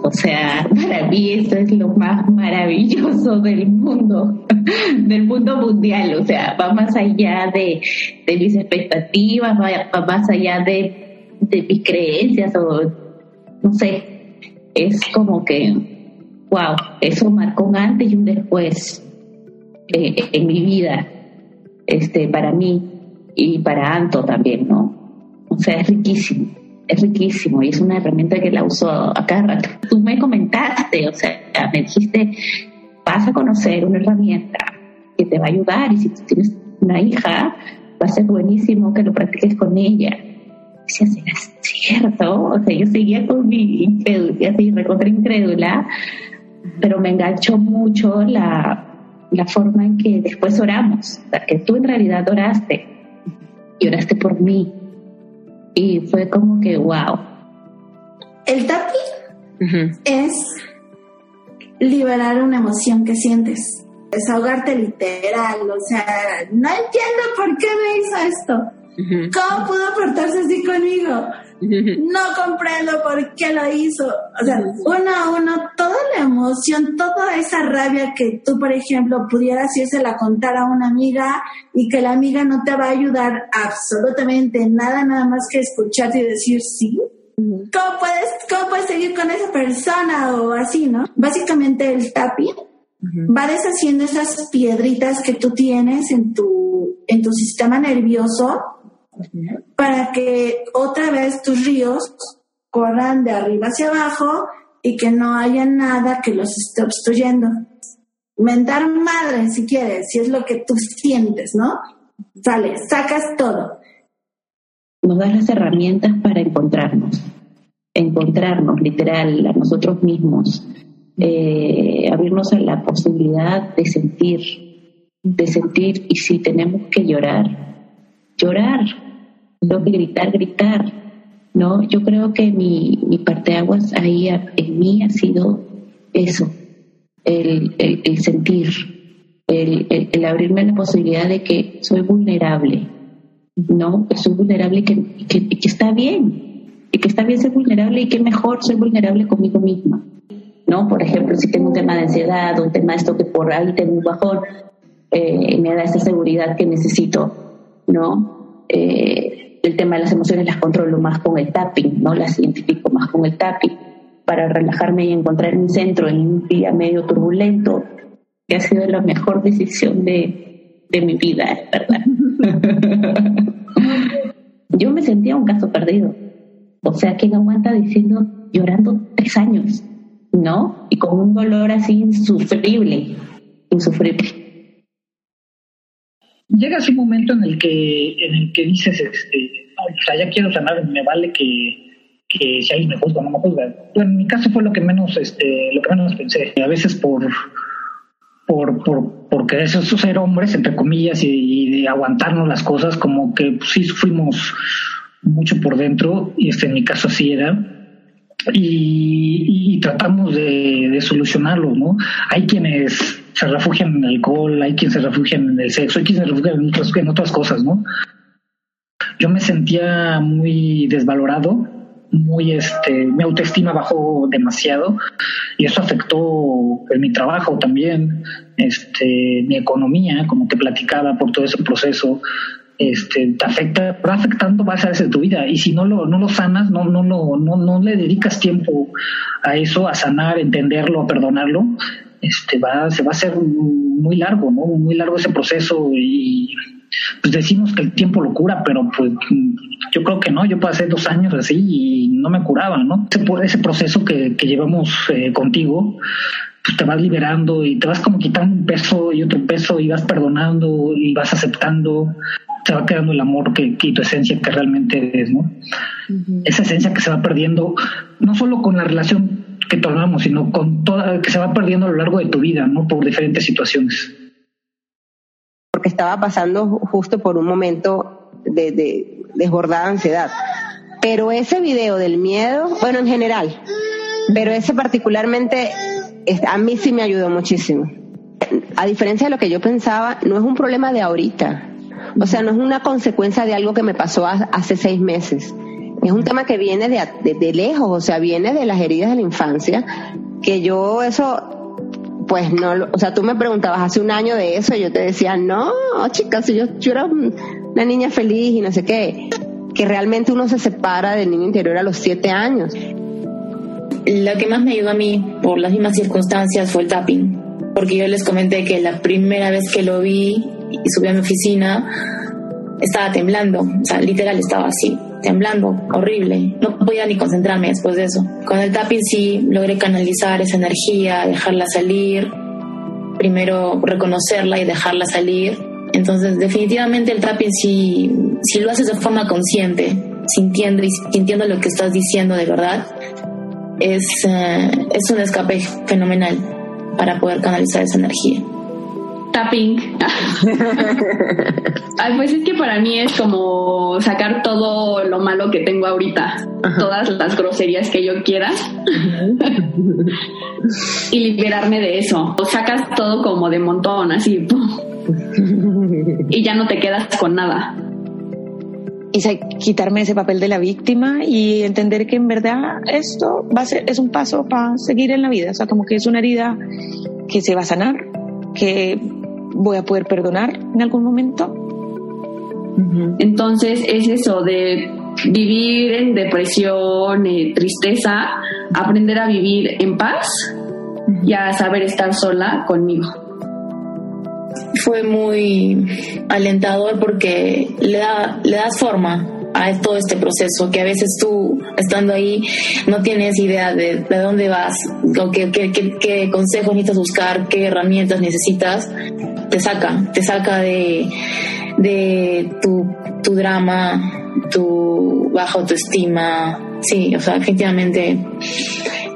o sea, para mí esto es lo más maravilloso del mundo, del mundo mundial. O sea, va más allá de, mis expectativas, va, más allá de, mis creencias o no sé. Es como que, wow, eso marcó un antes y un después eh, en mi vida, este, para mí y para Anto también, ¿no? O sea, es riquísimo es riquísimo y es una herramienta que la uso a cada rato. Tú me comentaste, o sea, me dijiste, vas a conocer una herramienta que te va a ayudar y si tú tienes una hija, va a ser buenísimo que lo practiques con ella. Si ¿será cierto? O sea, yo seguía con mi incredulidad, así recontra incrédula, pero me enganchó mucho la, la forma en que después oramos, o sea, que tú en realidad oraste y oraste por mí y fue como que wow. El tapping es liberar una emoción que sientes, desahogarte literal, o sea, no entiendo por qué me hizo esto. ¿Cómo pudo portarse así conmigo? No comprendo por qué lo hizo. O sea, uno a uno, toda la emoción, toda esa rabia que tú, por ejemplo, pudieras irse la contar a una amiga y que la amiga no te va a ayudar absolutamente nada, nada más que escucharte y decir sí. ¿Cómo puedes, ¿Cómo puedes seguir con esa persona o así, no? Básicamente el tapping va deshaciendo esas piedritas que tú tienes en tu, en tu sistema nervioso para que otra vez tus ríos corran de arriba hacia abajo y que no haya nada que los esté obstruyendo. Mentar madre, si quieres, si es lo que tú sientes, ¿no? Sale, sacas todo. Nos das las herramientas para encontrarnos, encontrarnos literal a nosotros mismos, eh, abrirnos a la posibilidad de sentir, de sentir y si tenemos que llorar, llorar, que gritar, gritar, ¿no? Yo creo que mi, mi parteaguas ahí en mí ha sido eso, el, el, sentir, el, el, abrirme a la posibilidad de que soy vulnerable, ¿no? Soy vulnerable y que, que, que está bien, y que está bien ser vulnerable y que mejor ser vulnerable conmigo misma. ¿no? Por ejemplo, si tengo un tema de ansiedad, un tema de esto que por ahí tengo un bajón, eh, me da esa seguridad que necesito, ¿no? Eh, el tema de las emociones las controlo más con el tapping, ¿no? Las identifico más con el tapping para relajarme y encontrar un centro en un día medio turbulento, que ha sido la mejor decisión de, de mi vida, ¿verdad? Yo me sentía un caso perdido. O sea, ¿quién aguanta diciendo, llorando tres años? ¿no? Y con un dolor así insufrible, insufrible. Llegas un momento en el que, en el que dices, este, o sea, ya quiero sanar, me vale que, que si alguien me juzga no me juzga. Bueno, en mi caso fue lo que menos, este, lo que menos pensé. A veces por, por, por, por querer ser hombres, entre comillas, y, de aguantarnos las cosas, como que sí sufrimos mucho por dentro, y este en mi caso así era y, tratamos de, solucionarlo, ¿no? Hay quienes se refugian en el alcohol, hay quienes se refugian en el sexo, hay quienes se refugian en otras, en otras cosas, ¿no? Yo me sentía muy desvalorado, muy este, mi autoestima bajó demasiado y eso afectó en mi trabajo también, este, mi economía, como te platicaba por todo ese proceso, este, te afecta, va afectando más a veces tu vida. Y si no lo, no lo sanas, no, no, no, no, no le dedicas tiempo a eso, a sanar, entenderlo, a perdonarlo, este, va, se va a hacer muy largo, ¿no? Muy largo ese proceso y pues decimos que el tiempo lo cura, pero pues yo creo que no, yo pasé dos años así y no me curaba, ¿no? Ese, ese proceso que, que llevamos eh, contigo, pues te vas liberando y te vas como quitando un peso y otro peso y vas perdonando y vas aceptando se va quedando el amor que, y tu esencia que realmente es, ¿no? Esa esencia que se va perdiendo, no solo con la relación que tornamos, sino con toda, que se va perdiendo a lo largo de tu vida, ¿no? Por diferentes situaciones. Porque estaba pasando justo por un momento de, de desbordada ansiedad. Pero ese video del miedo, bueno, en general, pero ese particularmente, a mí sí me ayudó muchísimo. A diferencia de lo que yo pensaba, no es un problema de ahorita, o sea, no es una consecuencia de algo que me pasó hace seis meses. Es un tema que viene de, lejos, o sea, viene de las heridas de la infancia, que yo eso, pues no, o sea, tú me preguntabas hace un año de eso y yo te decía, no, chicas, yo, yo era una niña feliz y no sé qué, que realmente uno se separa del niño interior a los siete años. Lo que más me ayudó a mí, por las mismas circunstancias, fue el tapping, porque yo les comenté que la primera vez que lo vi y subí a mi oficina, estaba temblando, o sea, literal estaba así, temblando, horrible. No podía ni concentrarme después de eso. Con el tapping sí logré canalizar esa energía, dejarla salir, primero reconocerla y dejarla salir. Entonces, definitivamente el tapping si, si lo haces de forma consciente, sintiendo y sintiendo lo que estás diciendo de verdad, es, eh, es un escape fenomenal para poder canalizar esa energía tapping. Ay, pues es que para mí es como sacar todo lo malo que tengo ahorita, todas las groserías que yo quiera y liberarme de eso. O sacas todo como de montón, así, y ya no te quedas con nada. Y quitarme ese papel de la víctima y entender que en verdad esto va a ser, es un paso para seguir en la vida. O sea, como que es una herida que se va a sanar, que voy a poder perdonar en algún momento. Entonces es eso de vivir en depresión, eh, tristeza, aprender a vivir en paz y a saber estar sola conmigo. Fue muy alentador porque le, da, le das forma a todo este proceso, que a veces tú estando ahí no tienes idea de, de dónde vas, o qué, qué, qué, consejos necesitas buscar, qué herramientas necesitas, te saca, te saca de, de tu, tu drama, tu baja autoestima. Sí, o sea, definitivamente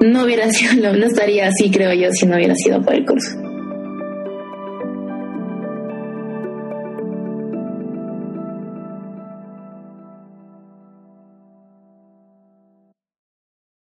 no hubiera sido, no estaría así, creo yo, si no hubiera sido por el curso.